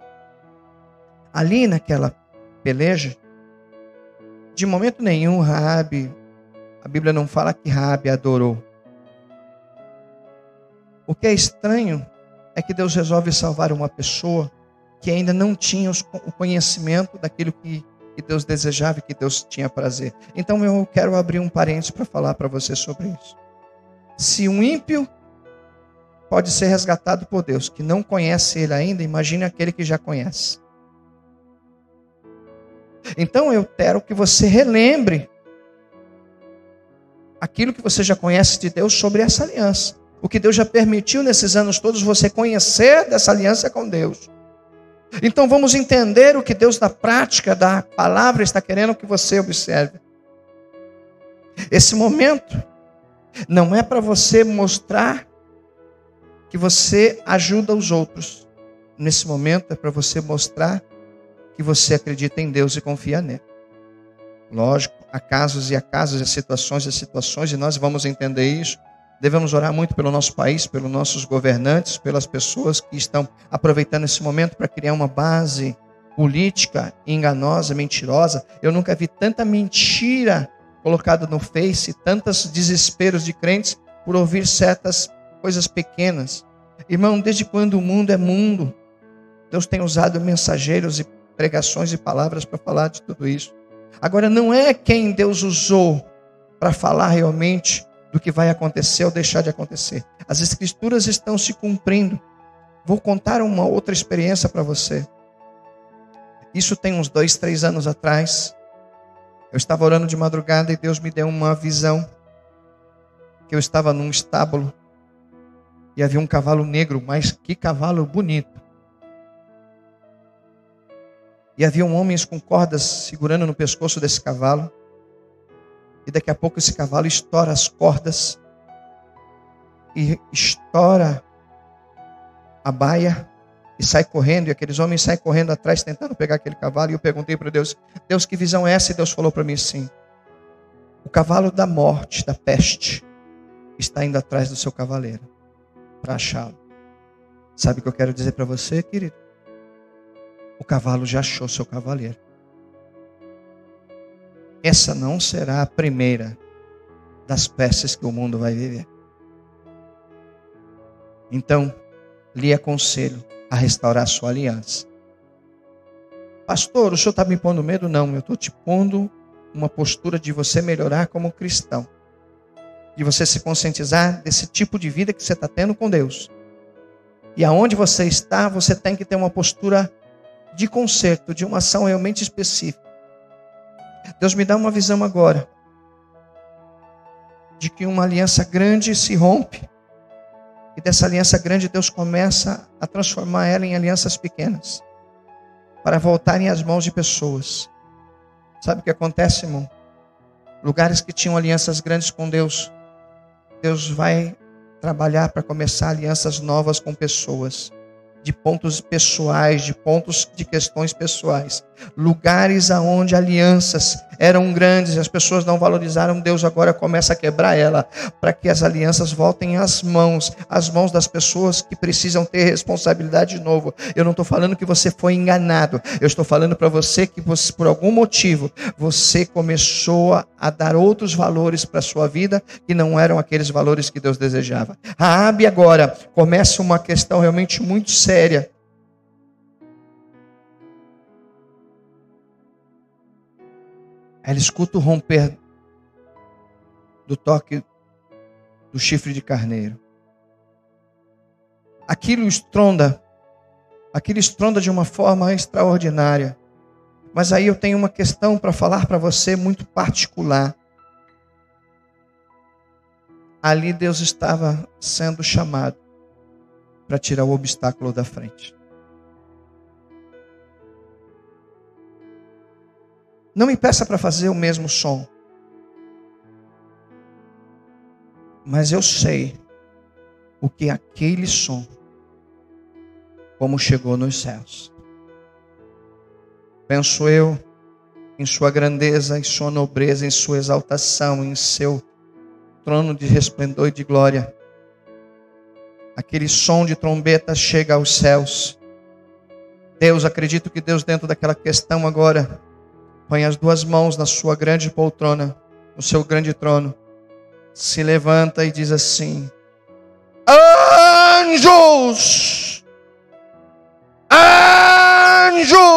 Ali naquela peleja, de momento nenhum, Raabe, a Bíblia não fala que Raabe adorou. O que é estranho é que Deus resolve salvar uma pessoa que ainda não tinha o conhecimento daquilo que, que Deus desejava e que Deus tinha prazer. Então eu quero abrir um parênteses para falar para você sobre isso. Se um ímpio pode ser resgatado por Deus, que não conhece ele ainda, imagine aquele que já conhece. Então eu quero que você relembre aquilo que você já conhece de Deus sobre essa aliança. O que Deus já permitiu nesses anos todos você conhecer dessa aliança com Deus. Então vamos entender o que Deus na prática da palavra está querendo que você observe. Esse momento não é para você mostrar que você ajuda os outros. Nesse momento é para você mostrar que você acredita em Deus e confia nele. Lógico, há casos e há casos, há situações e situações, e nós vamos entender isso. Devemos orar muito pelo nosso país, pelos nossos governantes, pelas pessoas que estão aproveitando esse momento para criar uma base política enganosa, mentirosa. Eu nunca vi tanta mentira colocada no Face, tantos desesperos de crentes por ouvir certas coisas pequenas. Irmão, desde quando o mundo é mundo, Deus tem usado mensageiros e pregações e palavras para falar de tudo isso. Agora, não é quem Deus usou para falar realmente do que vai acontecer ou deixar de acontecer. As Escrituras estão se cumprindo. Vou contar uma outra experiência para você. Isso tem uns dois, três anos atrás. Eu estava orando de madrugada e Deus me deu uma visão. Que eu estava num estábulo e havia um cavalo negro, mas que cavalo bonito. E haviam homens com cordas segurando no pescoço desse cavalo. E daqui a pouco esse cavalo estoura as cordas e estoura a baia e sai correndo, e aqueles homens saem correndo atrás tentando pegar aquele cavalo. E eu perguntei para Deus: Deus, que visão é essa? E Deus falou para mim assim: O cavalo da morte, da peste, está indo atrás do seu cavaleiro para achá-lo. Sabe o que eu quero dizer para você, querido? O cavalo já achou seu cavaleiro. Essa não será a primeira das peças que o mundo vai viver. Então, lhe aconselho a restaurar a sua aliança. Pastor, o senhor está me pondo medo? Não, eu estou te pondo uma postura de você melhorar como cristão. De você se conscientizar desse tipo de vida que você está tendo com Deus. E aonde você está, você tem que ter uma postura de conserto, de uma ação realmente específica. Deus me dá uma visão agora de que uma aliança grande se rompe e dessa aliança grande Deus começa a transformar ela em alianças pequenas para voltarem às mãos de pessoas. Sabe o que acontece, irmão? Lugares que tinham alianças grandes com Deus, Deus vai trabalhar para começar alianças novas com pessoas de pontos pessoais, de pontos de questões pessoais. Lugares aonde alianças eram grandes, as pessoas não valorizaram Deus, agora começa a quebrar ela, para que as alianças voltem às mãos, às mãos das pessoas que precisam ter responsabilidade de novo. Eu não estou falando que você foi enganado, eu estou falando para você que você, por algum motivo, você começou a, dar outros valores para a sua vida que não eram aqueles valores que Deus desejava. A Abe agora começa uma questão realmente muito séria Ela escuta o romper do toque do chifre de carneiro. Aquilo estronda, aquilo estronda de uma forma extraordinária. Mas aí eu tenho uma questão para falar para você muito particular. Ali Deus estava sendo chamado para tirar o obstáculo da frente. Não me peça para fazer o mesmo som. Mas eu sei o que aquele som, como chegou nos céus. Penso eu em sua grandeza, em sua nobreza, em sua exaltação, em seu trono de resplendor e de glória. Aquele som de trombeta chega aos céus. Deus, acredito que Deus, dentro daquela questão agora, põe as duas mãos na sua grande poltrona, no seu grande trono, se levanta e diz assim: Anjos! Anjos!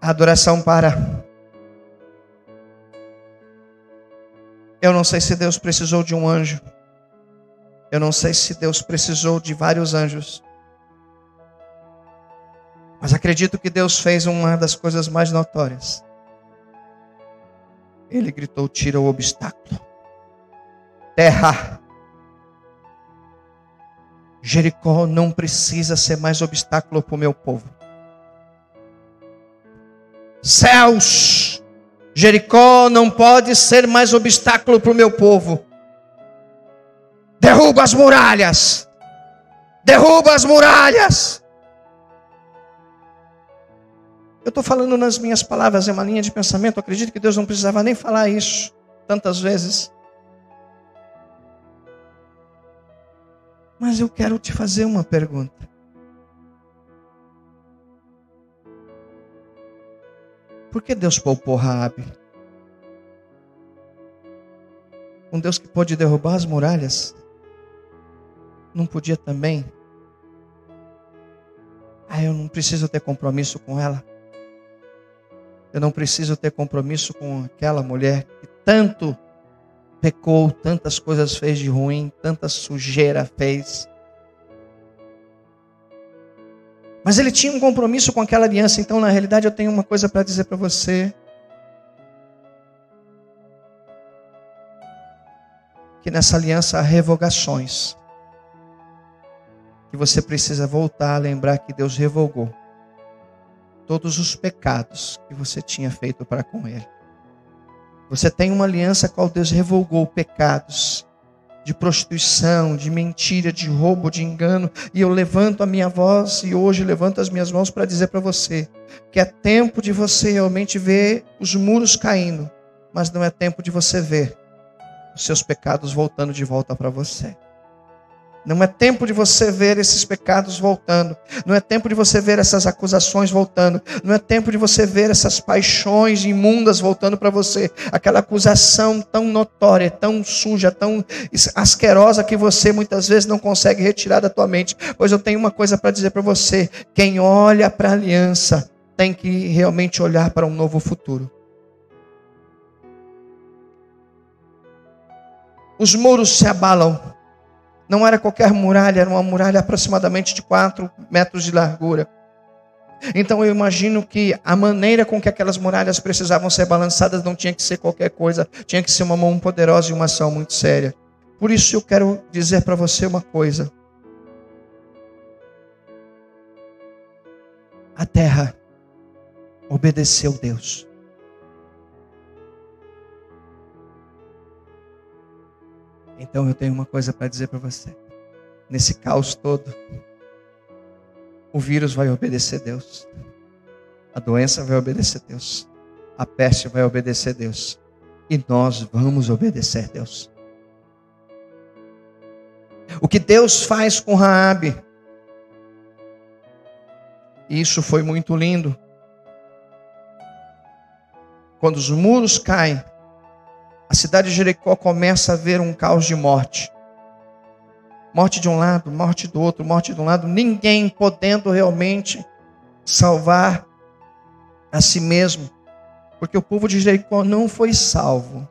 A adoração para. Eu não sei se Deus precisou de um anjo. Eu não sei se Deus precisou de vários anjos. Mas acredito que Deus fez uma das coisas mais notórias. Ele gritou: tira o obstáculo. Terra. Jericó não precisa ser mais obstáculo para o meu povo. Céus. Jericó não pode ser mais obstáculo para o meu povo. Derruba as muralhas. Derruba as muralhas. Eu estou falando nas minhas palavras, é uma linha de pensamento. Eu acredito que Deus não precisava nem falar isso tantas vezes. Mas eu quero te fazer uma pergunta. Por que Deus poupou Raabe? Um Deus que pode derrubar as muralhas, não podia também? Ah, eu não preciso ter compromisso com ela. Eu não preciso ter compromisso com aquela mulher que tanto pecou, tantas coisas fez de ruim, tanta sujeira fez. Mas ele tinha um compromisso com aquela aliança, então na realidade eu tenho uma coisa para dizer para você. Que nessa aliança há revogações. Que você precisa voltar a lembrar que Deus revogou todos os pecados que você tinha feito para com Ele. Você tem uma aliança com qual Deus revogou pecados de prostituição, de mentira, de roubo, de engano, e eu levanto a minha voz e hoje levanto as minhas mãos para dizer para você que é tempo de você realmente ver os muros caindo, mas não é tempo de você ver os seus pecados voltando de volta para você. Não é tempo de você ver esses pecados voltando. Não é tempo de você ver essas acusações voltando. Não é tempo de você ver essas paixões imundas voltando para você. Aquela acusação tão notória, tão suja, tão asquerosa que você muitas vezes não consegue retirar da tua mente. Pois eu tenho uma coisa para dizer para você: quem olha para a aliança tem que realmente olhar para um novo futuro. Os muros se abalam não era qualquer muralha, era uma muralha aproximadamente de 4 metros de largura. Então eu imagino que a maneira com que aquelas muralhas precisavam ser balançadas não tinha que ser qualquer coisa, tinha que ser uma mão poderosa e uma ação muito séria. Por isso eu quero dizer para você uma coisa. A terra obedeceu Deus. Então eu tenho uma coisa para dizer para você. Nesse caos todo, o vírus vai obedecer Deus. A doença vai obedecer Deus. A peste vai obedecer Deus. E nós vamos obedecer Deus. O que Deus faz com Raabe? Isso foi muito lindo. Quando os muros caem, a cidade de Jericó começa a ver um caos de morte. Morte de um lado, morte do outro, morte de um lado, ninguém podendo realmente salvar a si mesmo, porque o povo de Jericó não foi salvo.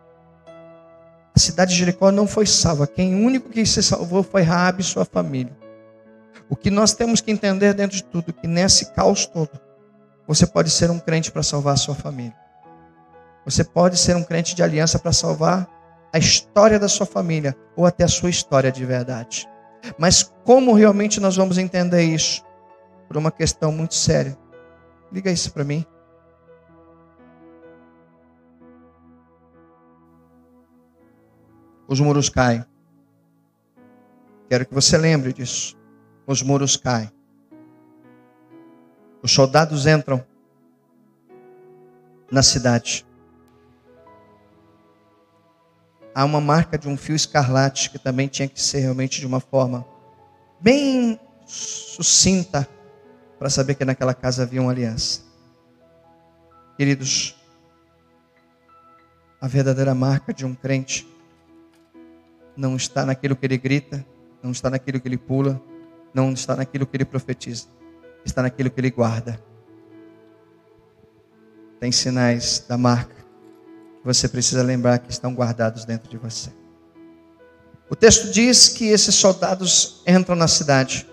A cidade de Jericó não foi salva. Quem único que se salvou foi Raabe e sua família. O que nós temos que entender dentro de tudo que nesse caos todo, você pode ser um crente para salvar a sua família. Você pode ser um crente de aliança para salvar a história da sua família ou até a sua história de verdade. Mas como realmente nós vamos entender isso? Por uma questão muito séria. Liga isso para mim. Os muros caem. Quero que você lembre disso. Os muros caem. Os soldados entram na cidade há uma marca de um fio escarlate que também tinha que ser realmente de uma forma bem sucinta para saber que naquela casa havia uma aliança. Queridos, a verdadeira marca de um crente não está naquilo que ele grita, não está naquilo que ele pula, não está naquilo que ele profetiza, está naquilo que ele guarda. Tem sinais da marca você precisa lembrar que estão guardados dentro de você. O texto diz que esses soldados entram na cidade,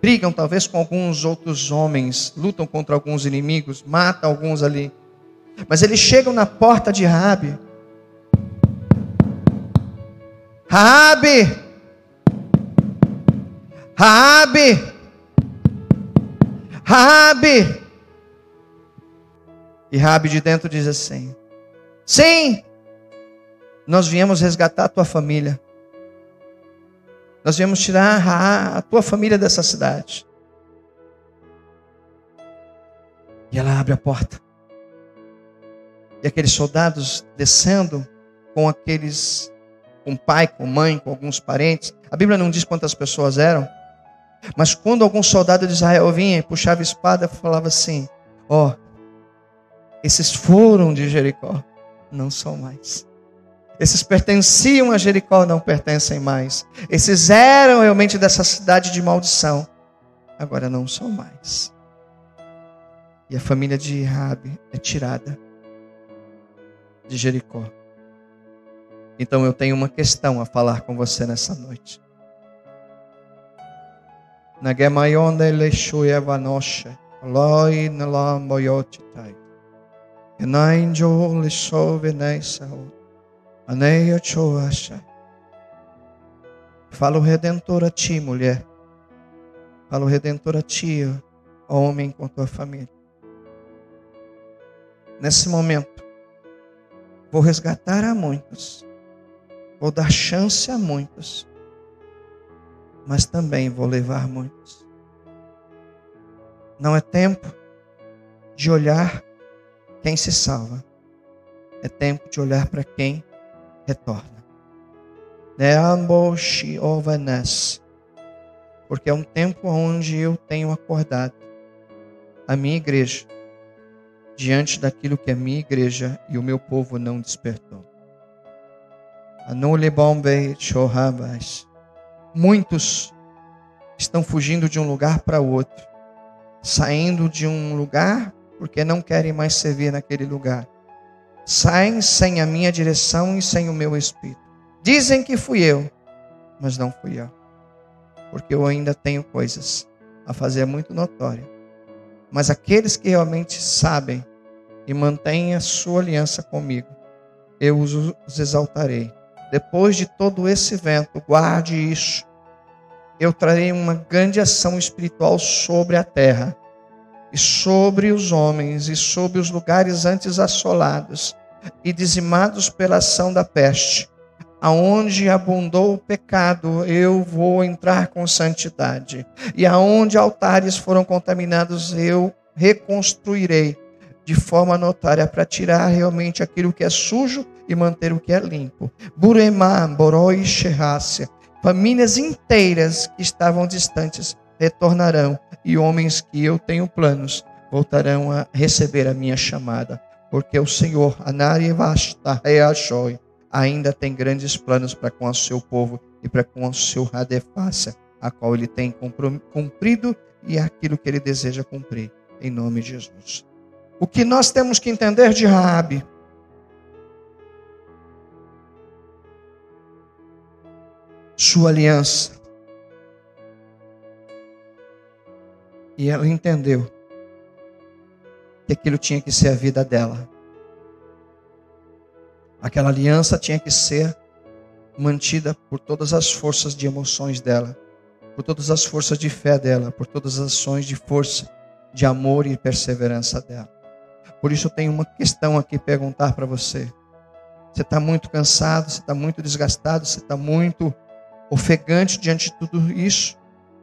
brigam talvez com alguns outros homens, lutam contra alguns inimigos, matam alguns ali. Mas eles chegam na porta de Rabi. Rabi! Rabi! Rabi! E Rabi de dentro diz assim: Sim, nós viemos resgatar a tua família. Nós viemos tirar a tua família dessa cidade. E ela abre a porta. E aqueles soldados descendo com aqueles, com pai, com mãe, com alguns parentes. A Bíblia não diz quantas pessoas eram. Mas quando algum soldado de Israel vinha e puxava a espada, falava assim: Ó, oh, esses foram de Jericó, não são mais. Esses pertenciam a Jericó, não pertencem mais. Esses eram realmente dessa cidade de maldição, agora não são mais. E a família de Rabi é tirada de Jericó. Então eu tenho uma questão a falar com você nessa noite. Nagemayon Leshu Evanosha, Loi Nalam Boyotitai. Enainjo lisho venaisao. Aneia choasha. Fala o Redentor a ti, mulher. Fala o Redentor a ti. homem com tua família. Nesse momento, vou resgatar a muitos, vou dar chance a muitos, mas também vou levar muitos. Não é tempo de olhar quem se salva, é tempo de olhar para quem retorna. Porque é um tempo onde eu tenho acordado a minha igreja diante daquilo que a minha igreja e o meu povo não despertou. Muitos estão fugindo de um lugar para outro, saindo de um lugar porque não querem mais servir naquele lugar. Saem sem a minha direção e sem o meu espírito. Dizem que fui eu, mas não fui eu. Porque eu ainda tenho coisas a fazer muito notória. Mas aqueles que realmente sabem e mantêm a sua aliança comigo, eu os exaltarei. Depois de todo esse vento, guarde isso. Eu trarei uma grande ação espiritual sobre a terra e sobre os homens e sobre os lugares antes assolados e dizimados pela ação da peste. Aonde abundou o pecado, eu vou entrar com santidade. E aonde altares foram contaminados, eu reconstruirei de forma notória para tirar realmente aquilo que é sujo e manter o que é limpo. Buremá, Boró e Xerrácia, famílias inteiras que estavam distantes retornarão e homens que eu tenho planos voltarão a receber a minha chamada, porque o Senhor, Anari Vasta Reachoi, ainda tem grandes planos para com o seu povo e para com o seu Radefácia, a qual ele tem cumprido e aquilo que ele deseja cumprir, em nome de Jesus. O que nós temos que entender de Raabe sua aliança E ela entendeu que aquilo tinha que ser a vida dela. Aquela aliança tinha que ser mantida por todas as forças de emoções dela, por todas as forças de fé dela, por todas as ações de força, de amor e perseverança dela. Por isso eu tenho uma questão aqui perguntar para você. Você está muito cansado, você está muito desgastado, você está muito ofegante diante de tudo isso?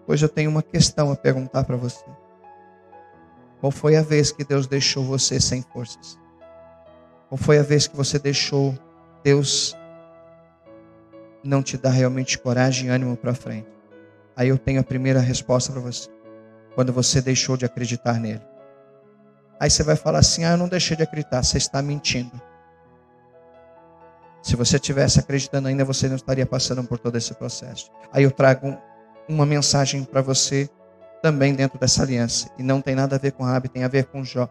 Pois eu tenho uma questão a perguntar para você. Qual foi a vez que Deus deixou você sem forças? Qual foi a vez que você deixou Deus não te dar realmente coragem e ânimo para frente? Aí eu tenho a primeira resposta para você. Quando você deixou de acreditar nele. Aí você vai falar assim: "Ah, eu não deixei de acreditar". Você está mentindo. Se você tivesse acreditando ainda, você não estaria passando por todo esse processo. Aí eu trago uma mensagem para você também dentro dessa aliança. E não tem nada a ver com Rabi, tem a ver com Jó.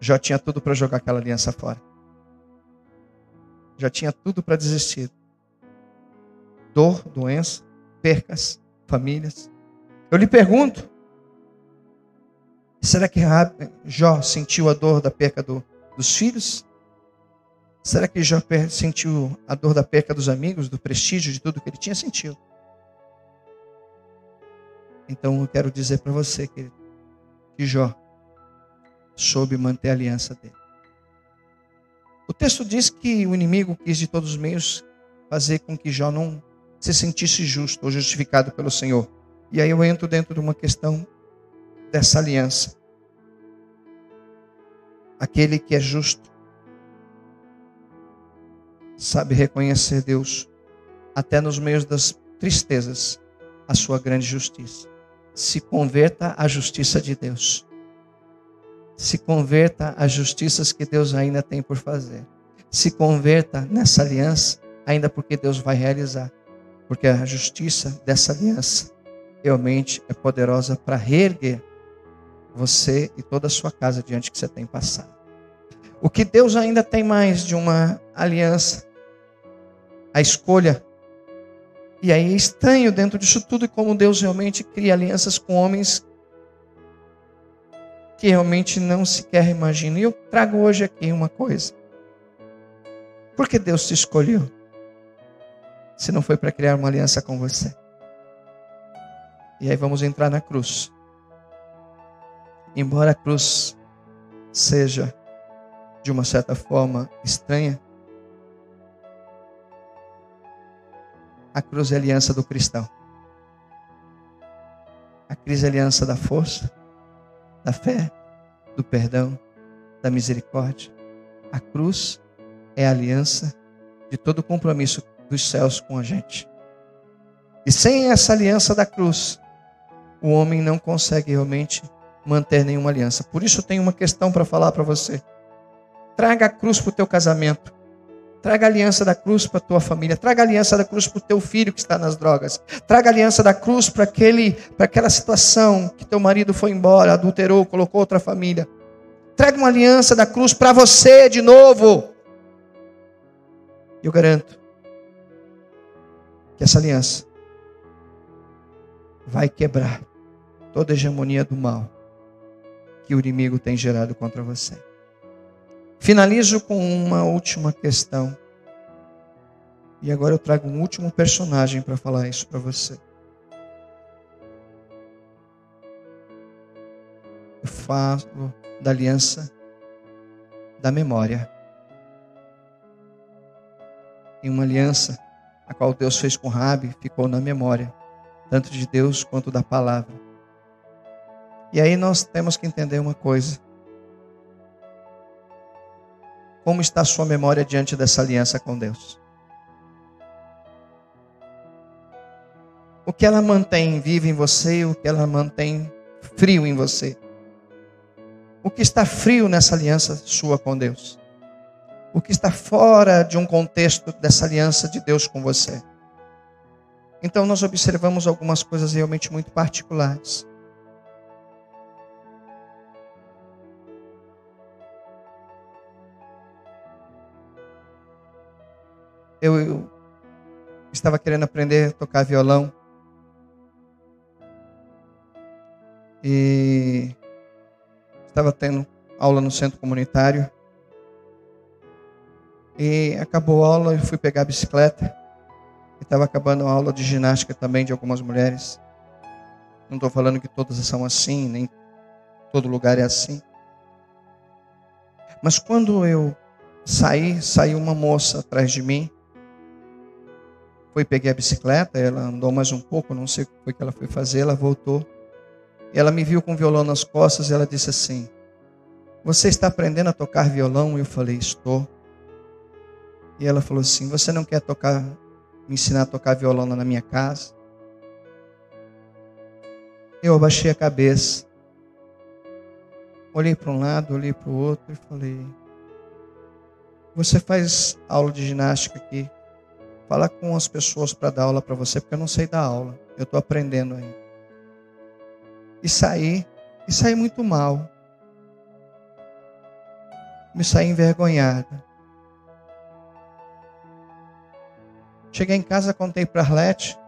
Jó tinha tudo para jogar aquela aliança fora. Já tinha tudo para desistir. Dor, doença, percas, famílias. Eu lhe pergunto: será que Jó sentiu a dor da perca do, dos filhos? Será que Jó sentiu a dor da perca dos amigos, do prestígio, de tudo que ele tinha? Sentiu. Então eu quero dizer para você, que Jó soube manter a aliança dele. O texto diz que o inimigo quis de todos os meios fazer com que Jó não se sentisse justo ou justificado pelo Senhor. E aí eu entro dentro de uma questão dessa aliança. Aquele que é justo sabe reconhecer Deus, até nos meios das tristezas, a sua grande justiça. Se converta à justiça de Deus. Se converta às justiças que Deus ainda tem por fazer. Se converta nessa aliança, ainda porque Deus vai realizar. Porque a justiça dessa aliança realmente é poderosa para reerguer você e toda a sua casa diante que você tem passado. O que Deus ainda tem mais de uma aliança a escolha. E aí é estranho dentro disso tudo como Deus realmente cria alianças com homens que realmente não sequer imagina. E eu trago hoje aqui uma coisa. Por que Deus te escolheu? Se não foi para criar uma aliança com você. E aí vamos entrar na cruz. Embora a cruz seja, de uma certa forma, estranha, a cruz é a aliança do cristão. A cruz é a aliança da força, da fé, do perdão, da misericórdia. A cruz é a aliança de todo o compromisso dos céus com a gente. E sem essa aliança da cruz, o homem não consegue realmente manter nenhuma aliança. Por isso, eu tenho uma questão para falar para você. Traga a cruz para o teu casamento. Traga a aliança da cruz para a tua família. Traga a aliança da cruz para o teu filho que está nas drogas. Traga a aliança da cruz para aquela situação que teu marido foi embora, adulterou, colocou outra família. Traga uma aliança da cruz para você de novo. Eu garanto que essa aliança vai quebrar toda a hegemonia do mal que o inimigo tem gerado contra você. Finalizo com uma última questão. E agora eu trago um último personagem para falar isso para você. Eu falo da aliança da memória. Em uma aliança a qual Deus fez com Rabi ficou na memória, tanto de Deus quanto da palavra. E aí nós temos que entender uma coisa. Como está a sua memória diante dessa aliança com Deus? O que ela mantém vivo em você, o que ela mantém frio em você? O que está frio nessa aliança sua com Deus? O que está fora de um contexto dessa aliança de Deus com você? Então nós observamos algumas coisas realmente muito particulares. Eu, eu estava querendo aprender a tocar violão. E estava tendo aula no centro comunitário. E acabou a aula, eu fui pegar a bicicleta. E estava acabando a aula de ginástica também de algumas mulheres. Não estou falando que todas são assim, nem todo lugar é assim. Mas quando eu saí, saiu uma moça atrás de mim foi peguei a bicicleta, ela andou mais um pouco, não sei o que foi que ela foi fazer, ela voltou. Ela me viu com o violão nas costas e ela disse assim: Você está aprendendo a tocar violão? Eu falei: Estou. E ela falou assim: Você não quer tocar, me ensinar a tocar violão na minha casa? Eu abaixei a cabeça, olhei para um lado, olhei para o outro e falei: Você faz aula de ginástica aqui? Fala com as pessoas para dar aula para você, porque eu não sei dar aula. Eu estou aprendendo ainda. E saí, e saí muito mal. Me saí envergonhada. Cheguei em casa, contei para Arlete.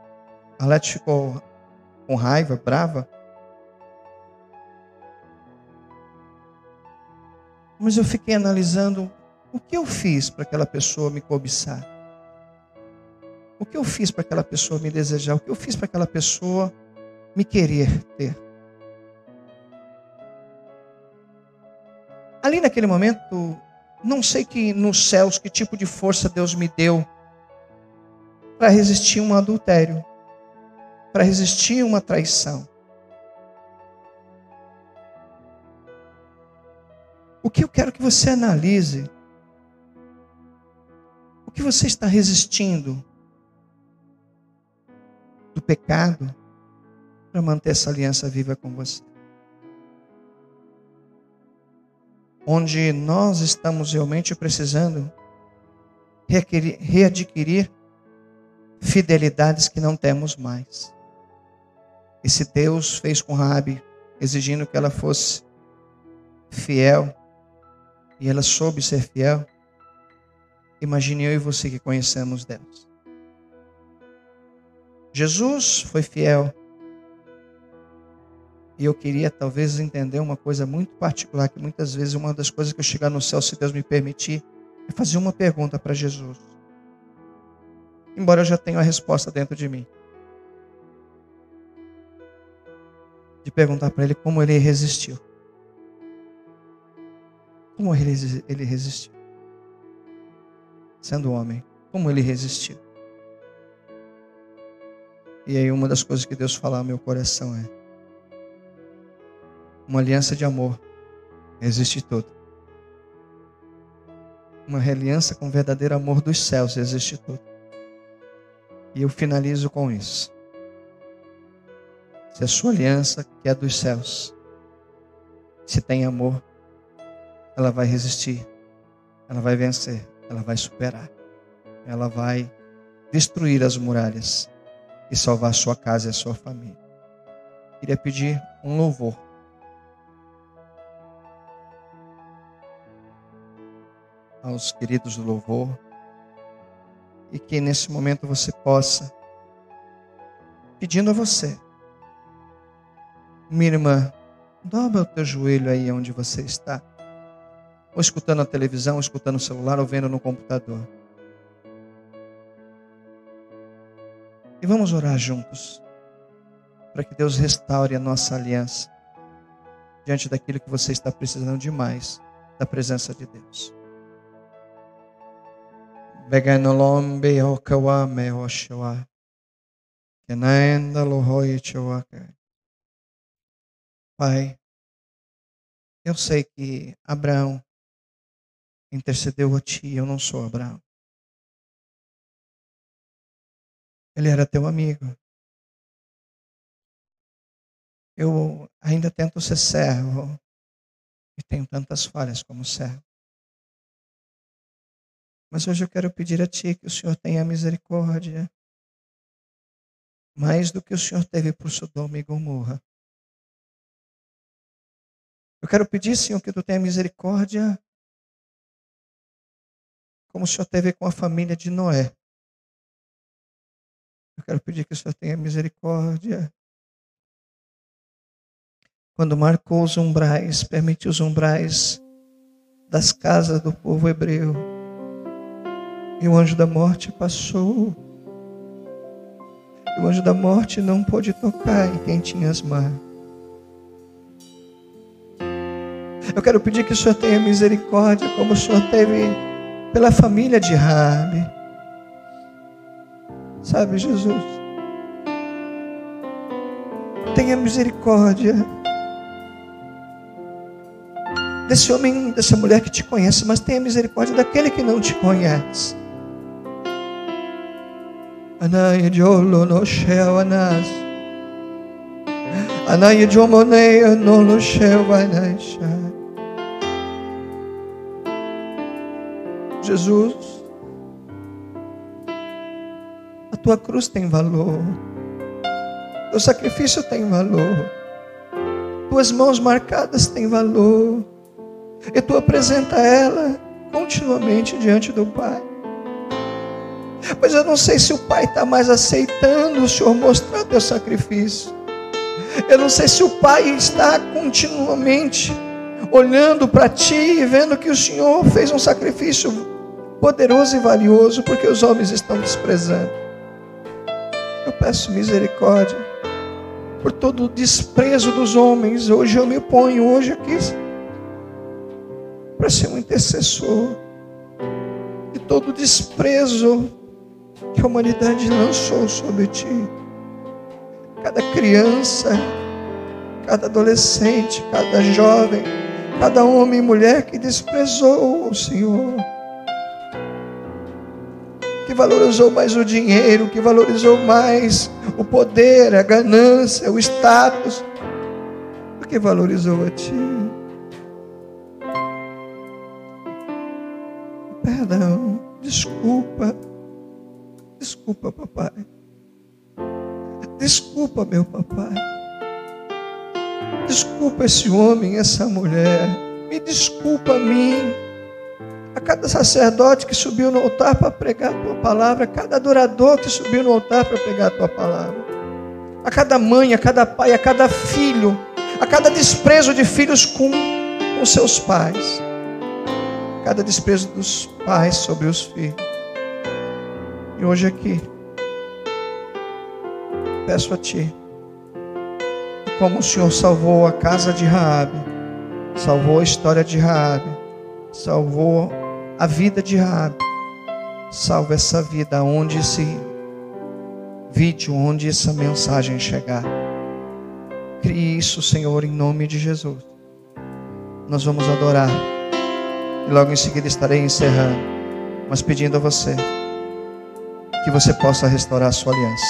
Arlete ficou com raiva, brava. Mas eu fiquei analisando o que eu fiz para aquela pessoa me cobiçar. O que eu fiz para aquela pessoa me desejar? O que eu fiz para aquela pessoa me querer ter? Ali naquele momento, não sei que nos céus que tipo de força Deus me deu para resistir um adultério, para resistir uma traição. O que eu quero que você analise, o que você está resistindo do pecado para manter essa aliança viva com você. Onde nós estamos realmente precisando readquirir fidelidades que não temos mais. Esse Deus fez com Rabi, exigindo que ela fosse fiel, e ela soube ser fiel. Imagine eu e você que conhecemos Deus. Jesus foi fiel. E eu queria talvez entender uma coisa muito particular, que muitas vezes uma das coisas que eu chegar no céu, se Deus me permitir, é fazer uma pergunta para Jesus. Embora eu já tenha a resposta dentro de mim. de perguntar para ele como ele resistiu. Como ele, resistiu? Sendo homem, como ele resistiu? E aí, uma das coisas que Deus fala ao meu coração é: uma aliança de amor resiste tudo. Uma aliança com verdadeiro amor dos céus resiste tudo. E eu finalizo com isso. Se a sua aliança, que é dos céus, se tem amor, ela vai resistir, ela vai vencer, ela vai superar, ela vai destruir as muralhas e salvar a sua casa e a sua família. Queria pedir um louvor. Aos queridos do louvor, e que nesse momento você possa, pedindo a você, minha irmã, dobra o teu joelho aí onde você está ou escutando a televisão, ou escutando o celular, ou vendo no computador. E vamos orar juntos, para que Deus restaure a nossa aliança, diante daquilo que você está precisando demais, da presença de Deus. Pai, eu sei que Abraão intercedeu a ti, eu não sou Abraão. Ele era teu amigo. Eu ainda tento ser servo e tenho tantas falhas como servo. Mas hoje eu quero pedir a Ti que o Senhor tenha misericórdia, mais do que o Senhor teve por Sodoma e Gomorra. Eu quero pedir, Senhor, que Tu tenha misericórdia como o Senhor teve com a família de Noé. Eu quero pedir que o Senhor tenha misericórdia. Quando marcou os umbrais, permitiu os umbrais das casas do povo hebreu. E o anjo da morte passou. E o anjo da morte não pôde tocar em quem tinha as mãos. Eu quero pedir que o Senhor tenha misericórdia, como o Senhor teve pela família de Rabi. Sabe, Jesus? Tenha misericórdia desse homem, dessa mulher que te conhece, mas tenha misericórdia daquele que não te conhece. Anaya jolo no anas. Anaya jomoneia no lo sheo vanashai. Jesus, tua cruz tem valor, teu sacrifício tem valor, tuas mãos marcadas têm valor, e tu apresenta ela continuamente diante do Pai. Mas eu não sei se o Pai está mais aceitando o Senhor mostrar teu sacrifício. Eu não sei se o Pai está continuamente olhando para ti e vendo que o Senhor fez um sacrifício poderoso e valioso, porque os homens estão desprezando. Eu peço misericórdia por todo o desprezo dos homens. Hoje eu me ponho, hoje aqui, para ser um intercessor. E todo o desprezo que a humanidade lançou sobre ti. Cada criança, cada adolescente, cada jovem, cada homem e mulher que desprezou o Senhor que valorizou mais o dinheiro, que valorizou mais o poder, a ganância, o status, do que valorizou a ti. Perdão, desculpa, desculpa, papai. Desculpa, meu papai. Desculpa esse homem, essa mulher. Me desculpa a mim a cada sacerdote que subiu no altar para pregar a tua palavra, a cada adorador que subiu no altar para pregar a tua palavra, a cada mãe, a cada pai, a cada filho, a cada desprezo de filhos com, os seus pais, a cada desprezo dos pais sobre os filhos. E hoje aqui, peço a Ti, como o Senhor salvou a casa de Raabe, salvou a história de Raabe, salvou a vida de Raabe. Salva essa vida onde esse vídeo, onde essa mensagem chegar. Crie isso, Senhor, em nome de Jesus. Nós vamos adorar. E logo em seguida estarei encerrando, mas pedindo a você que você possa restaurar a sua aliança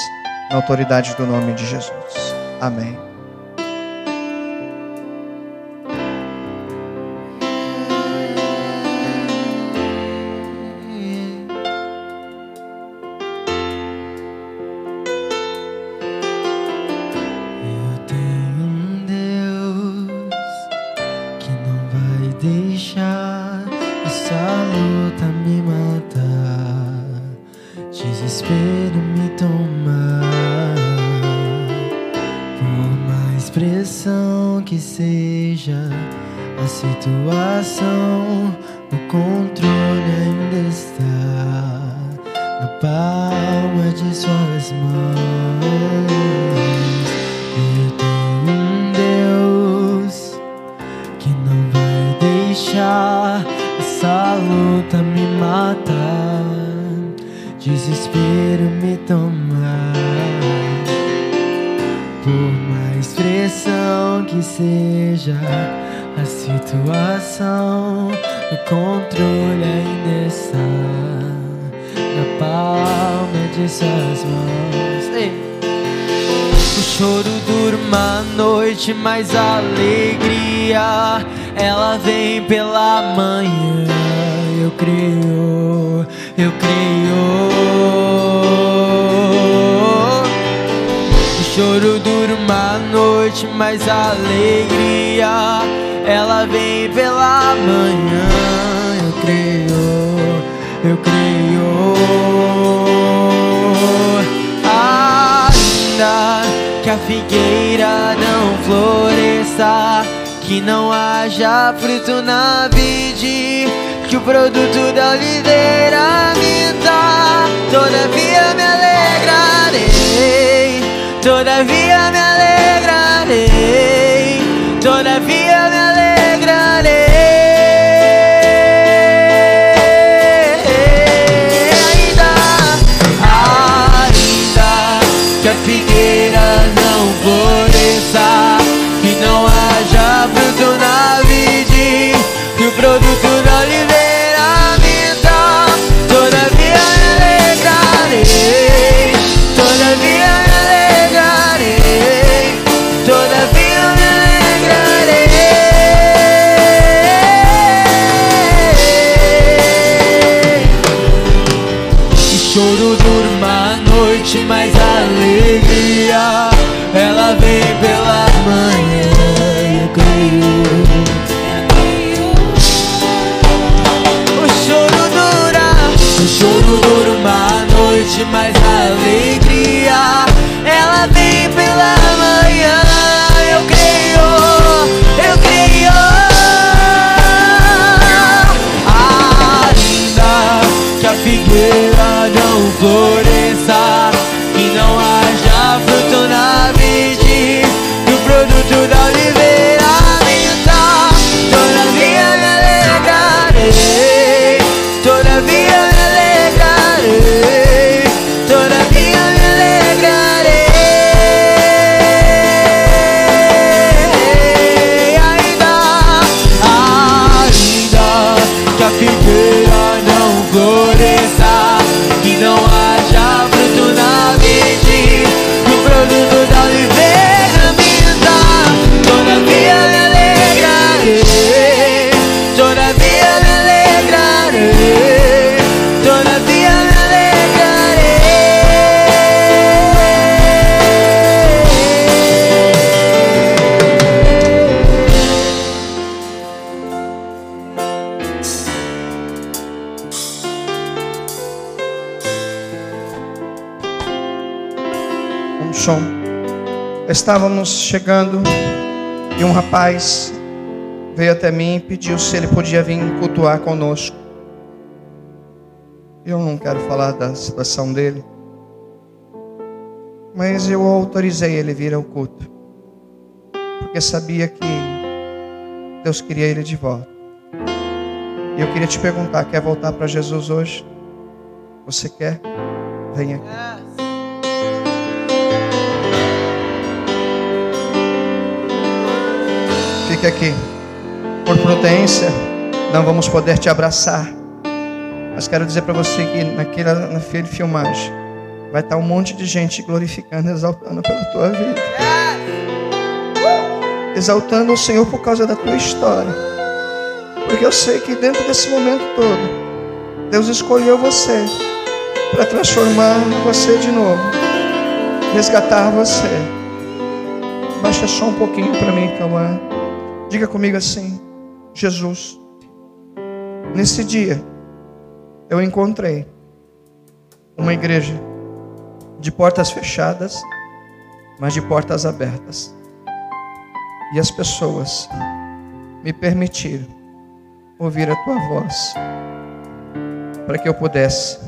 na autoridade do nome de Jesus. Amém. estávamos chegando e um rapaz veio até mim e pediu se ele podia vir cultuar conosco. Eu não quero falar da situação dele, mas eu autorizei ele vir ao culto, porque sabia que Deus queria ele de volta. E eu queria te perguntar: quer voltar para Jesus hoje? Você quer? Vem aqui. Fique aqui. Por prudência, não vamos poder te abraçar. Mas quero dizer para você que naquela, naquele filmagem vai estar um monte de gente glorificando, exaltando pela tua vida. Exaltando o Senhor por causa da tua história. Porque eu sei que dentro desse momento todo, Deus escolheu você para transformar você de novo, resgatar você. Baixa só um pouquinho para mim, calma. Diga comigo assim: Jesus, nesse dia eu encontrei uma igreja de portas fechadas, mas de portas abertas. E as pessoas me permitiram ouvir a tua voz para que eu pudesse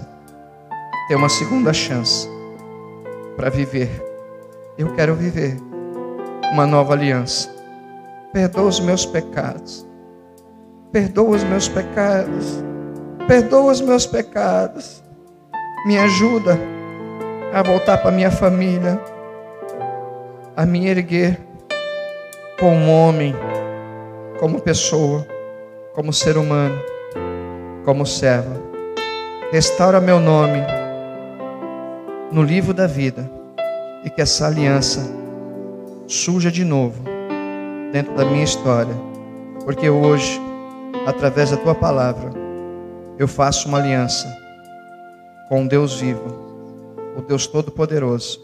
ter uma segunda chance para viver. Eu quero viver uma nova aliança. Perdoa os meus pecados. Perdoa os meus pecados. Perdoa os meus pecados. Me ajuda a voltar para minha família, a me erguer como homem, como pessoa, como ser humano, como serva. Restaura meu nome no livro da vida e que essa aliança surja de novo dentro da minha história, porque hoje, através da tua palavra, eu faço uma aliança com Deus vivo, o Deus Todo-Poderoso,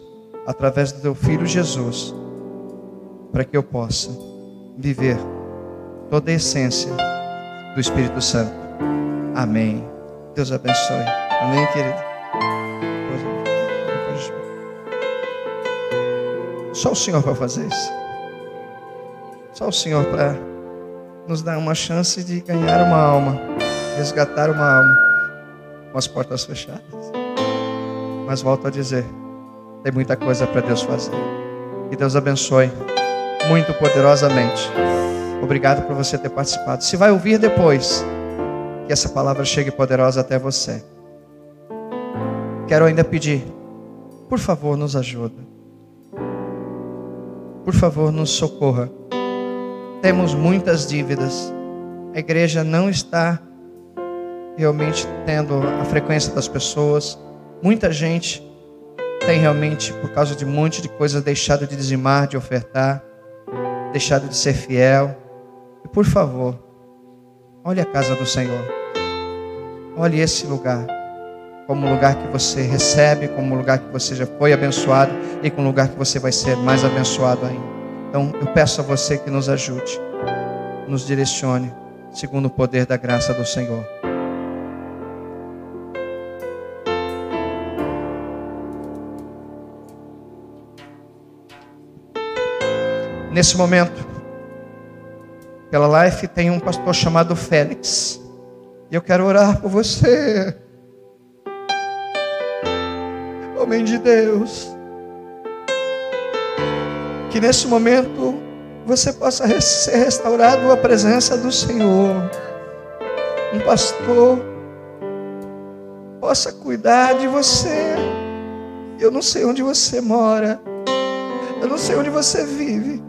através do teu filho Jesus, para que eu possa viver toda a essência do Espírito Santo. Amém. Deus abençoe. Amém, querido. Só o Senhor para fazer isso. Só o Senhor para nos dar uma chance de ganhar uma alma, resgatar uma alma com as portas fechadas. Mas volto a dizer, tem muita coisa para Deus fazer. Que Deus abençoe muito poderosamente. Obrigado por você ter participado. Se vai ouvir depois, que essa palavra chegue poderosa até você. Quero ainda pedir, por favor, nos ajuda por favor, nos socorra. Temos muitas dívidas. A igreja não está realmente tendo a frequência das pessoas. Muita gente tem realmente, por causa de um monte de coisas, deixado de dizimar, de ofertar, deixado de ser fiel. E por favor, olhe a casa do Senhor. Olhe esse lugar como lugar que você recebe, como lugar que você já foi abençoado e como lugar que você vai ser mais abençoado ainda. Então, eu peço a você que nos ajude, nos direcione, segundo o poder da graça do Senhor. Nesse momento, pela Life tem um pastor chamado Félix. E eu quero orar por você homem de Deus. Que nesse momento você possa ser restaurado à presença do Senhor. Um pastor possa cuidar de você. Eu não sei onde você mora. Eu não sei onde você vive.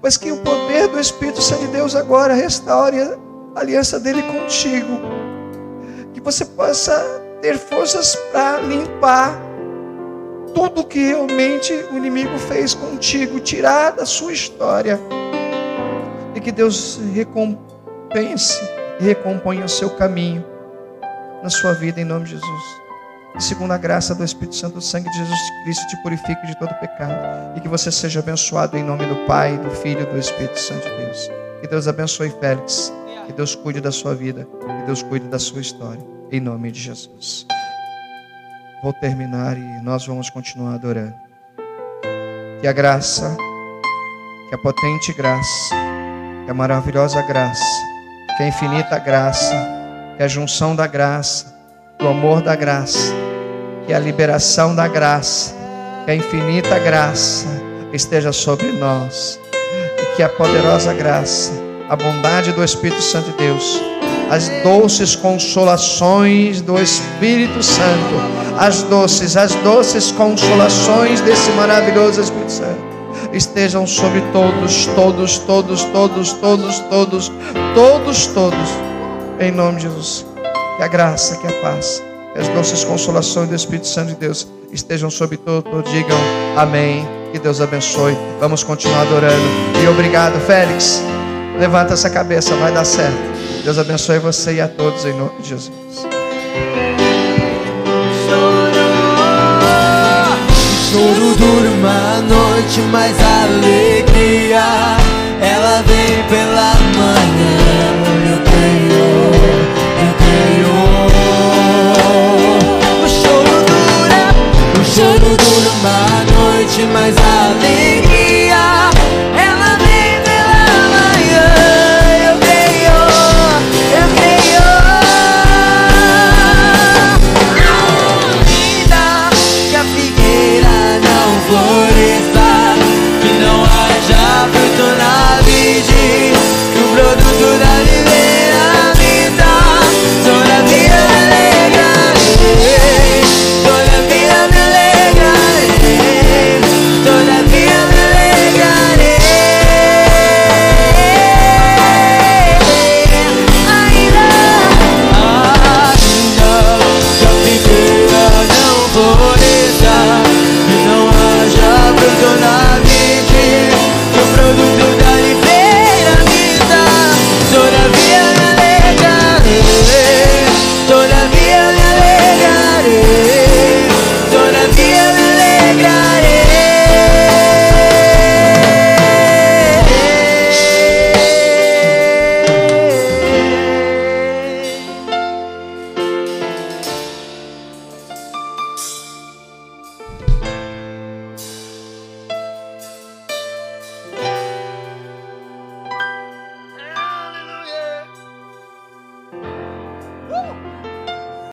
Mas que o poder do Espírito Santo de Deus agora restaure a aliança dele contigo. Que você possa ter forças para limpar tudo que realmente o inimigo fez contigo, tirar da sua história. E que Deus recompense e recomponha o seu caminho na sua vida em nome de Jesus. E segundo a graça do Espírito Santo, o sangue de Jesus Cristo te purifique de todo pecado. E que você seja abençoado em nome do Pai, do Filho e do Espírito Santo de Deus. Que Deus abençoe Félix. Que Deus cuide da sua vida. Que Deus cuide da sua história em nome de Jesus. Vou terminar e nós vamos continuar adorando. Que a graça, que a potente graça, que a maravilhosa graça, que a infinita graça, que a junção da graça, que o amor da graça, que a liberação da graça, que a infinita graça esteja sobre nós. que a poderosa graça, a bondade do Espírito Santo de Deus, as doces consolações do Espírito Santo, as doces, as doces consolações desse maravilhoso Espírito Santo estejam sobre todos, todos, todos, todos, todos, todos, todos, todos, em nome de Jesus. Que a graça, que a paz, que as doces consolações do Espírito Santo de Deus estejam sobre todos. Digam amém. Que Deus abençoe. Vamos continuar adorando. E obrigado, Félix. Levanta essa cabeça, vai dar certo. Deus abençoe você e a todos em nome de Jesus. Choro dura uma noite, mas alegria ela vem pela manhã. Eu tenho, eu tenho. O choro dura, o choro dura uma noite, mas alegria.